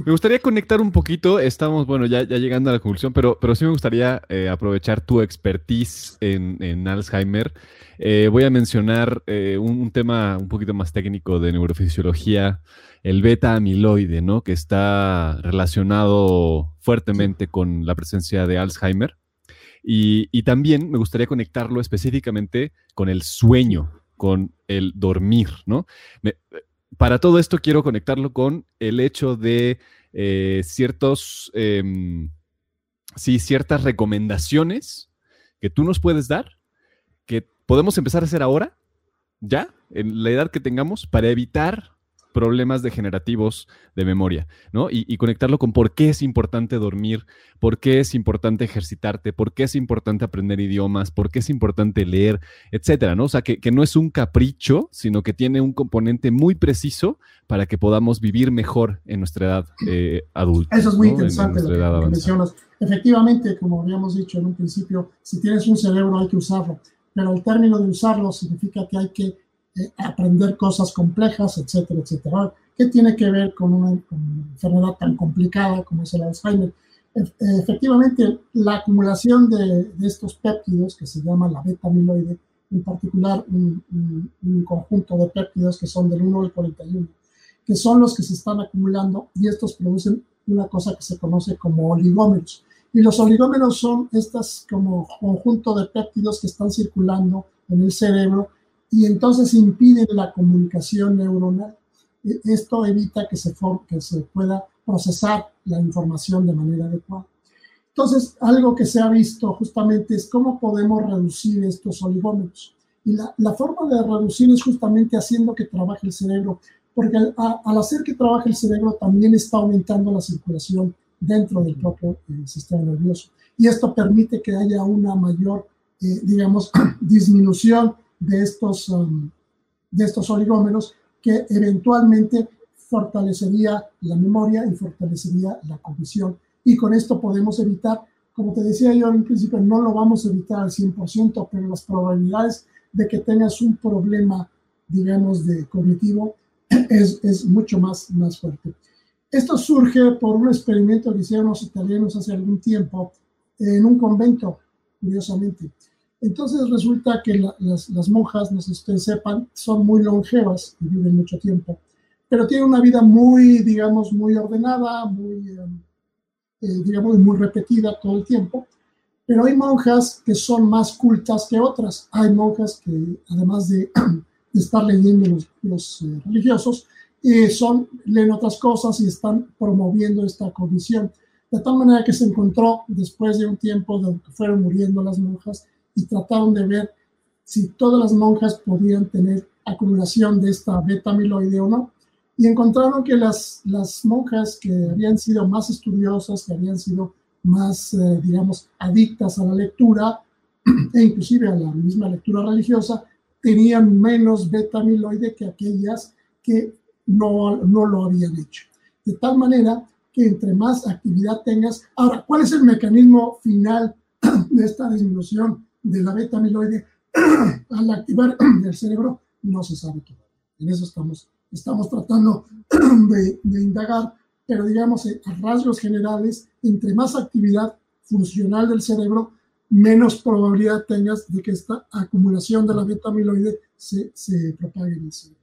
Me gustaría conectar un poquito, estamos, bueno, ya, ya llegando a la conclusión, pero, pero sí me gustaría eh, aprovechar tu expertise en, en Alzheimer. Eh, voy a mencionar eh, un, un, tema un poquito más técnico de neurofisiología, el beta amiloide, ¿no? Que está relacionado fuertemente con la presencia de Alzheimer. Y, también me gustaría conectarlo específicamente con el sueño, con el dormir, ¿no? Para todo esto quiero conectarlo con el hecho de eh, ciertos, em, sí, ciertas recomendaciones que tú nos puedes dar, que podemos empezar a hacer ahora, ya, en la edad que tengamos, para evitar problemas degenerativos de memoria, ¿no? Y, conectarlo con por qué es importante dormir, por qué es importante ejercitarte, por qué es importante aprender idiomas, por qué es importante leer, etcétera, ¿no? O sea, que, no es un capricho, sino que tiene un componente muy preciso para que podamos vivir mejor en nuestra edad eh, adulta. Eso es muy interesante lo que, mencionas. Efectivamente, como habíamos dicho en un principio, si tienes un cerebro hay que usarlo, pero el término de usarlo significa que hay que aprender cosas complejas, etcétera, etcétera. ¿Qué tiene que ver con una, enfermedad tan complicada como es el Alzheimer? efectivamente, la acumulación de, estos péptidos, que se llama la beta-amiloide, en particular un, un, conjunto de péptidos que son del 1 al 41, que son los que se están acumulando y estos producen una cosa que se conoce como oligómeros. Y los oligómeros son estos como conjunto de péptidos que están circulando en el cerebro y entonces impiden la comunicación neuronal. E, esto evita que se, que se pueda procesar la información de manera adecuada. Entonces, algo que se ha visto justamente es cómo podemos reducir estos oligómeros. Y la, la forma de reducir es justamente haciendo que trabaje el cerebro, porque al, hacer que trabaje el cerebro también está aumentando la circulación dentro del propio eh, sistema nervioso. Y esto permite que haya una mayor, eh, digamos, (clears throat) disminución de estos, um, de estos oligómeros que eventualmente fortalecería la memoria y fortalecería la cognición. Y con esto podemos evitar, como te decía yo en principio, no lo vamos a evitar al 100%, pero las probabilidades de que tengas un problema, digamos, de cognitivo (clears throat) es, es mucho más, más fuerte. Esto surge por un experimento que hicieron los italianos hace algún tiempo en un convento, curiosamente. Entonces resulta que las, monjas, no sé sepan, son muy longevas y viven mucho tiempo, pero tienen una vida muy, digamos, muy ordenada, muy, em, eh, digamos, muy repetida todo el tiempo. Pero hay monjas que son más cultas que otras. Hay monjas que, además (clears throat) de, estar leyendo los, los eh, religiosos, eh, son, leen otras cosas y están promoviendo esta condición. De tal manera que se encontró, después de un tiempo de que fueron muriendo las monjas, y trataron de ver si todas las monjas podían tener acumulación de esta beta amiloide o no. Y encontraron que las, las monjas que habían sido más estudiosas, que habían sido más, eh, digamos, adictas a la lectura (clears throat) e inclusive a la misma lectura religiosa, tenían menos beta amiloide que aquellas que no, no lo habían hecho. De tal manera que entre más actividad tengas, ahora, ¿cuál es el mecanismo final (clears throat) de esta disminución de la beta amiloide (clears throat) al activar (clears throat) el cerebro no se sabe todavía. En eso estamos, estamos tratando (clears throat) de, indagar, pero digamos, eh, a rasgos generales, entre más actividad funcional del cerebro, menos probabilidad tengas de que esta acumulación de la beta amiloide se, se propague en el cerebro.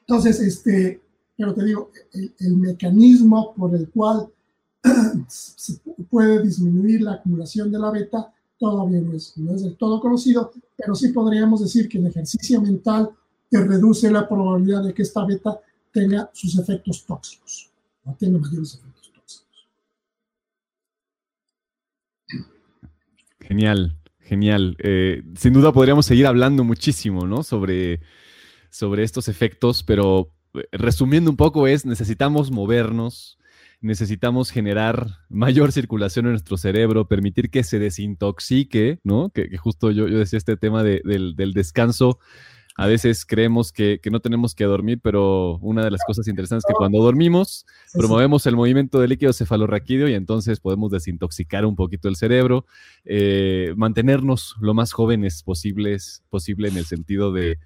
Entonces, este, pero te digo, el mecanismo por el cual se puede disminuir la acumulación de la beta todavía no es, no es del todo conocido, pero sí podríamos decir que el ejercicio mental te reduce la probabilidad de que esta beta tenga sus efectos tóxicos, o tenga mayores efectos tóxicos. Genial, genial. Eh, sin duda podríamos seguir hablando muchísimo, ¿no? Sobre, sobre estos efectos, pero eh, resumiendo un poco es, necesitamos movernos, necesitamos generar mayor circulación en nuestro cerebro, permitir que se desintoxique, ¿no? Que, justo yo, yo, decía este tema del, descanso. A veces creemos que, no tenemos que dormir, pero una de las cosas interesantes es que cuando dormimos, promovemos el movimiento del líquido cefalorraquídeo y entonces podemos desintoxicar un poquito el cerebro, eh, mantenernos lo más jóvenes posibles, posible en el sentido de,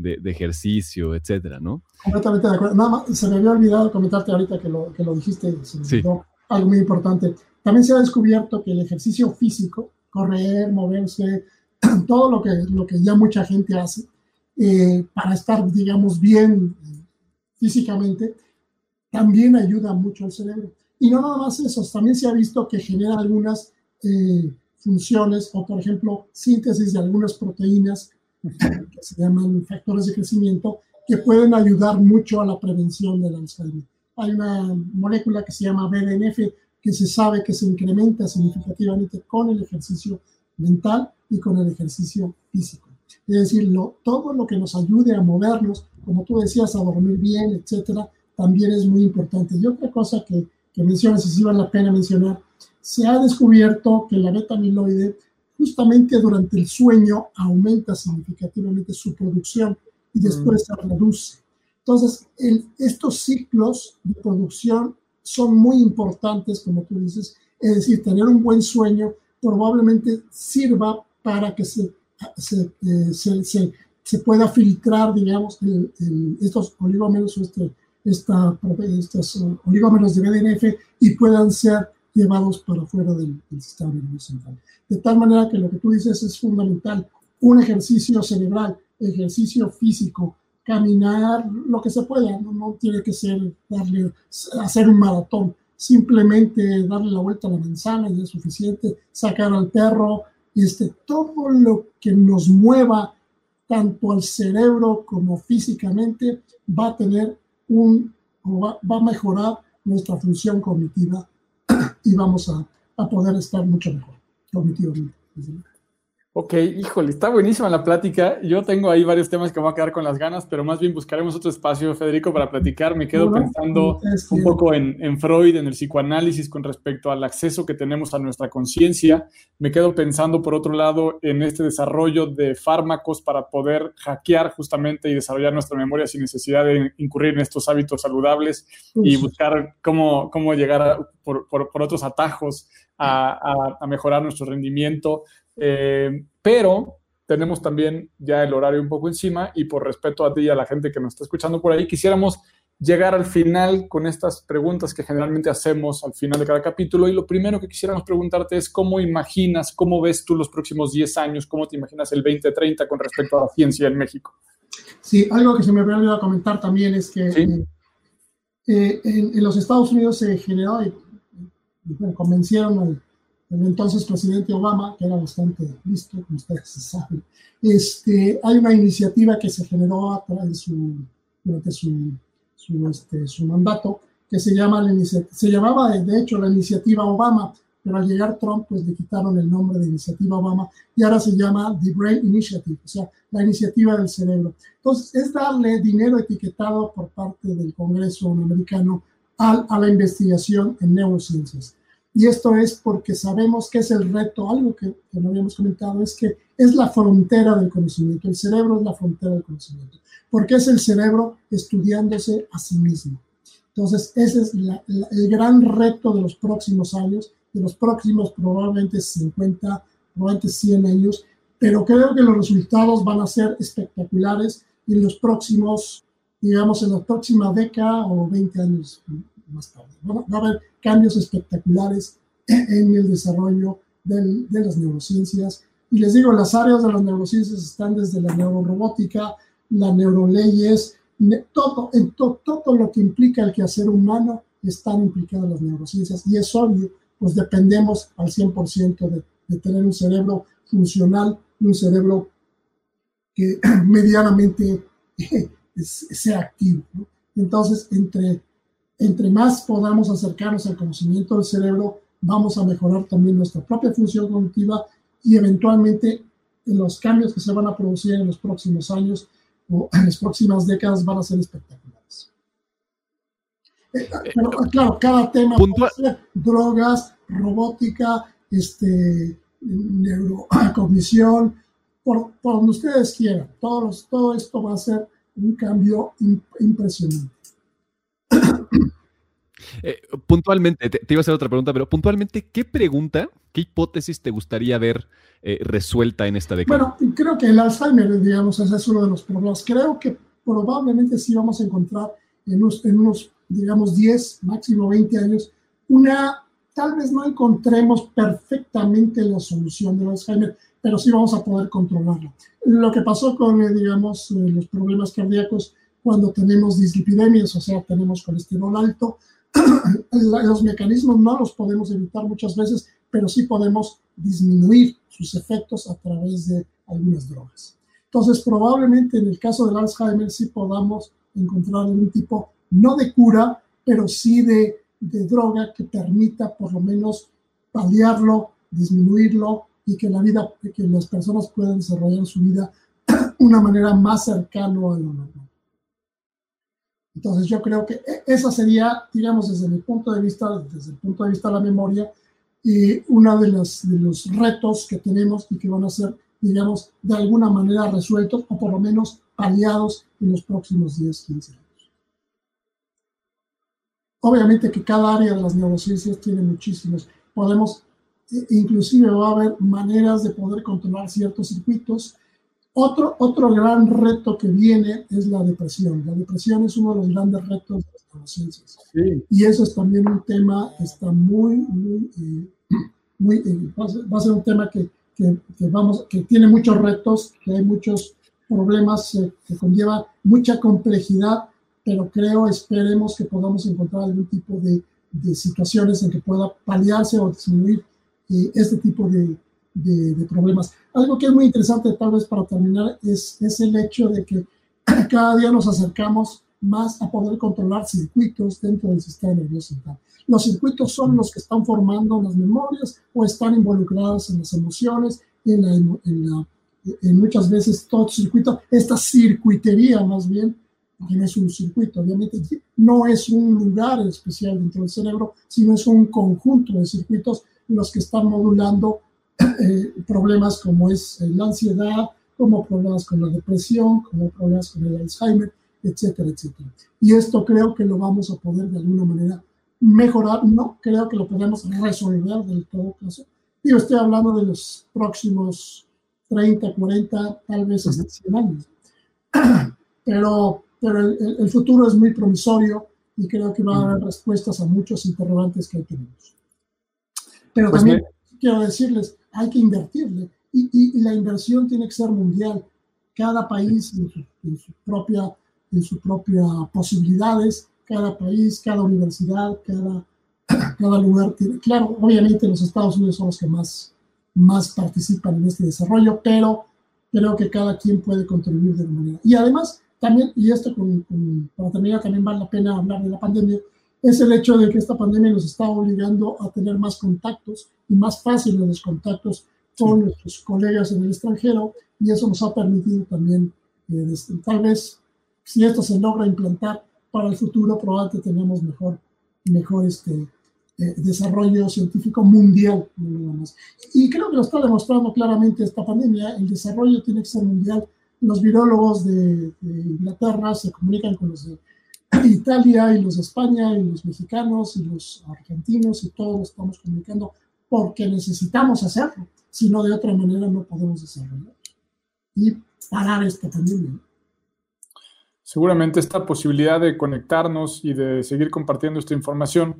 de, ejercicio, etcétera, ¿no? Completamente de acuerdo. Nada más, se me había olvidado comentarte ahorita que lo, que lo dijiste, se algo muy importante. También se ha descubierto que el ejercicio físico, correr, moverse, (clears throat) todo lo que, lo que ya mucha gente hace, eh, para estar, digamos, bien eh, físicamente, también ayuda mucho al cerebro. Y no nada más eso, también se ha visto que genera algunas eh, funciones o, por ejemplo, síntesis de algunas proteínas que se llaman factores de crecimiento que pueden ayudar mucho a la prevención del Alzheimer. Hay una molécula que se llama BDNF que se sabe que se incrementa significativamente con el ejercicio mental y con el ejercicio físico. Es decir, todo lo que nos ayude a movernos, como tú decías, a dormir bien, etcétera, también es muy importante. Y otra cosa que, que mencionas, y sí vale la pena mencionar, se ha descubierto que la beta-amiloide justamente durante el sueño aumenta significativamente su producción y después se reduce. Entonces, estos ciclos de producción son muy importantes, como tú dices, es decir, tener un buen sueño probablemente sirva para que se, se, eh, se, se, pueda filtrar, digamos, estos oligómeros este, esta, estos oligómeros de BDNF y puedan ser llevados para fuera del, sistema nervioso central. De tal manera que lo que tú dices es fundamental. Un ejercicio cerebral, ejercicio físico, caminar, lo que se pueda, no, tiene que ser darle, hacer un maratón, simplemente darle la vuelta a la manzana y es suficiente, sacar al perro, este, todo lo que nos mueva tanto al cerebro como físicamente va a tener un, va, va a mejorar nuestra función cognitiva y vamos a, a poder estar mucho mejor. Ok, híjole, está buenísima la plática. Yo tengo ahí varios temas que me voy a quedar con las ganas, pero más bien buscaremos otro espacio, Federico, para platicar. Me quedo pensando un poco en, en, Freud, en el psicoanálisis con respecto al acceso que tenemos a nuestra conciencia. Me quedo pensando, por otro lado, en este desarrollo de fármacos para poder hackear justamente y desarrollar nuestra memoria sin necesidad de incurrir en estos hábitos saludables y buscar cómo, cómo llegar por, por, por, otros atajos a, a, a mejorar nuestro rendimiento. Eh, pero tenemos también ya el horario un poco encima y por respeto a ti y a la gente que nos está escuchando por ahí, quisiéramos llegar al final con estas preguntas que generalmente hacemos al final de cada capítulo. Y lo primero que quisiéramos preguntarte es cómo imaginas, cómo ves tú los próximos 10 años, cómo te imaginas el 2030 con respecto a la ciencia en México. Sí, algo que se me había olvidado comentar también es que eh, eh, en, en, los Estados Unidos se generó y, convencieron al entonces presidente Obama, que era bastante listo, como ustedes saben, este, hay una iniciativa que se generó su, durante su, su, este, su mandato, que se, llama la se llamaba de hecho la iniciativa Obama, pero al llegar Trump, pues le quitaron el nombre de iniciativa Obama y ahora se llama The Brain Initiative, o sea, la iniciativa del cerebro. Entonces, es darle dinero etiquetado por parte del Congreso americano a, a la investigación en neurociencias. Y esto es porque sabemos que es el reto, algo que, que, no habíamos comentado, es que es la frontera del conocimiento. El cerebro es la frontera del conocimiento, porque es el cerebro estudiándose a sí mismo. Entonces, ese es la, la, el gran reto de los próximos años, de los próximos probablemente 50, probablemente 100 años, pero creo que los resultados van a ser espectaculares en los próximos, digamos, en la próxima década o 20 años más tarde. Va, va a haber cambios espectaculares en el desarrollo del, de las neurociencias. Y les digo, las áreas de las neurociencias están desde la neurorobótica, las neuroleyes, todo, en to, todo lo que implica el quehacer humano están implicadas las neurociencias. Y es obvio, pues dependemos al 100% de, de tener un cerebro funcional, un cerebro que (clears throat) medianamente sea activo. ¿no? Entonces, entre entre más podamos acercarnos al conocimiento del cerebro, vamos a mejorar también nuestra propia función cognitiva y eventualmente los cambios que se van a producir en los próximos años o (clears throat) en las próximas décadas van a ser espectaculares. Eh, pero, claro, cada tema puede ser drogas, robótica, este, neurocognición, (clears throat) por, por donde ustedes quieran. Todos, todo esto va a ser un cambio impresionante. Eh, puntualmente, te, te, iba a hacer otra pregunta, pero puntualmente, ¿qué pregunta, qué hipótesis te gustaría ver eh, resuelta en esta década? Bueno, creo que el Alzheimer, digamos, ese es uno de los problemas. Creo que probablemente sí vamos a encontrar en unos, digamos, 10, máximo 20 años, una, tal vez no encontremos perfectamente la solución del Alzheimer, pero sí vamos a poder controlarlo. Lo que pasó con, eh, digamos, eh, los problemas cardíacos cuando tenemos dislipidemias, o sea, tenemos colesterol alto, (coughs) los mecanismos no los podemos evitar muchas veces, pero sí podemos disminuir sus efectos a través de algunas drogas. Entonces, probablemente en el caso del Alzheimer sí podamos encontrar algún tipo, no de cura, pero sí de, de droga que permita por lo menos paliarlo, disminuirlo y que la vida, que las personas puedan desarrollar su vida (coughs) una manera más cercana a lo normal. Entonces yo creo que e, esa sería, digamos, desde mi punto de vista, desde el punto de vista de la memoria, y uno de de los retos que tenemos y que van a ser, digamos, de alguna manera resueltos o por lo menos paliados en los próximos 10, 15 años. Obviamente que cada área de las neurociencias tiene muchísimos. Podemos, e, inclusive va a haber maneras de poder controlar ciertos circuitos otro, otro gran reto que viene es la depresión. La depresión es uno de los grandes retos de las neurociencias. Y eso es también un tema que está muy, muy, eh, (clears throat) muy eh, va a ser un tema que, que, vamos, que tiene muchos retos, que hay muchos problemas, eh, que conlleva mucha complejidad, pero creo, esperemos que podamos encontrar algún tipo de, de situaciones en que pueda paliarse o disminuir este tipo de, de, problemas. Algo que es muy interesante, tal vez para terminar, es, es el hecho de que (clears throat) cada día nos acercamos más a poder controlar circuitos dentro del sistema nervioso central. Los circuitos son los que están formando las memorias o están involucrados en las emociones, en, la, en, la, en muchas veces todo circuito, esta circuitería más bien, no es un circuito, obviamente no es un lugar especial dentro del cerebro, sino es un conjunto de circuitos los que están modulando eh, problemas como es la ansiedad, como problemas con la depresión, como problemas con el Alzheimer, etcétera, etcétera. Y esto creo que lo vamos a poder de alguna manera mejorar, no creo que lo podemos resolver del todo caso. Yo estoy hablando de los próximos 30, 40, tal vez hasta 100 años. (clears throat) Pero, pero el, futuro es muy promisorio y creo que va a haber respuestas a muchos interrogantes que tenemos. Pero pues también quiero decirles, hay que invertirle. Y, la inversión tiene que ser mundial. Cada país en su, propia, en su propia posibilidades, cada país, cada universidad, cada, cada lugar tiene. Claro, obviamente los Estados Unidos son los que más, más participan en este desarrollo, pero creo que cada quien puede contribuir de una manera. Y además, también, y esto con, para terminar, también vale la pena hablar de la pandemia, es el hecho de que esta pandemia nos está obligando a tener más contactos y más fáciles los contactos con nuestros colegas en el extranjero y eso nos ha permitido también, eh, tal vez, si esto se logra implantar para el futuro, probablemente tenemos mejor, mejor este, eh, desarrollo científico mundial. Y creo que lo está demostrando claramente esta pandemia, el desarrollo tiene que ser mundial. Los virólogos de, de Inglaterra se comunican con los de (clears throat) Italia y los de España y los mexicanos y los argentinos y todos estamos comunicando porque necesitamos hacerlo, si no de otra manera no podemos desarrollar y parar esta pandemia. Seguramente esta posibilidad de conectarnos y de seguir compartiendo esta información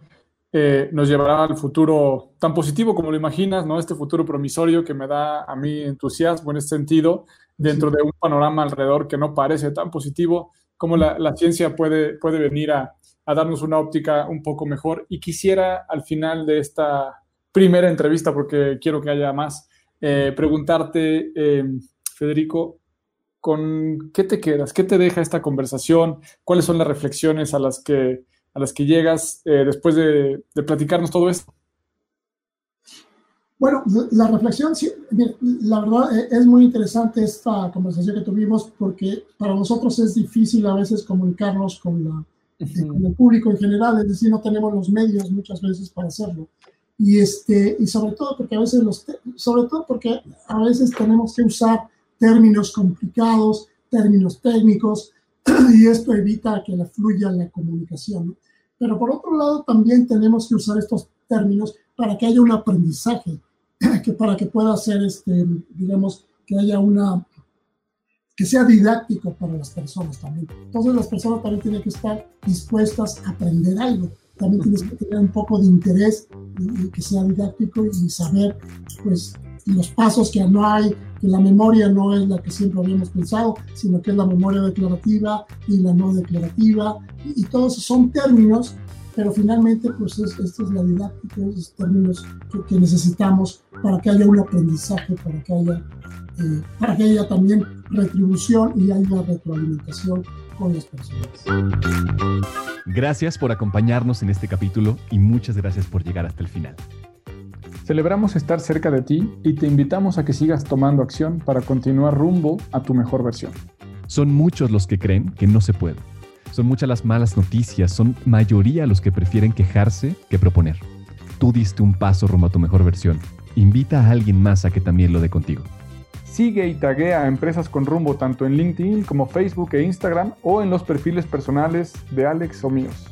eh, nos llevará al futuro tan positivo como lo imaginas, ¿no? Este futuro promisorio que me da a mí entusiasmo en este sentido, dentro de un panorama alrededor que no parece tan positivo, cómo la, ciencia puede, puede venir a, darnos una óptica un poco mejor. Y quisiera al final de esta primera entrevista, porque quiero que haya más, eh, preguntarte, eh, Federico, ¿con qué te quedas? ¿Qué te deja esta conversación? ¿Cuáles son las reflexiones a las que, a las que llegas eh, después de, de platicarnos todo esto? Bueno, la reflexión, la verdad e, es muy interesante esta conversación que tuvimos porque para nosotros es difícil a veces comunicarnos con, la, el público en general, es decir, no tenemos los medios muchas veces para hacerlo. Y, este, y sobre todo porque a veces los, sobre todo porque a veces tenemos que usar términos complicados, términos técnicos, (clears throat) y esto evita que la fluya la comunicación. Pero por otro lado, también tenemos que usar estos términos para que haya un aprendizaje (clears throat) que para que pueda ser, este, digamos, que haya una, que sea didáctico para las personas también. Entonces las personas también tienen que estar dispuestas a aprender algo. También tienes que tener un poco de interés y, que sea didáctico y saber, pues, los pasos que no hay, que la memoria no es la que siempre habíamos pensado, sino que es la memoria declarativa y la no declarativa. Y, todos son términos pero finalmente pues esta es la didáctica, esos términos que, necesitamos para que haya un aprendizaje, para que haya, eh, para que haya también retribución y haya retroalimentación con las personas. Gracias por acompañarnos en este capítulo y muchas gracias por llegar hasta el final. Celebramos estar cerca de ti y te invitamos a que sigas tomando acción para continuar rumbo a tu mejor versión. Son muchos los que creen que no se puede. Son muchas las malas noticias, son mayoría los que prefieren quejarse que proponer. Tú diste un paso rumbo a tu mejor versión. Invita a alguien más a que también lo dé contigo. Sigue y taguea a Empresas con Rumbo tanto en LinkedIn como Facebook e Instagram o en los perfiles personales de Alex o míos.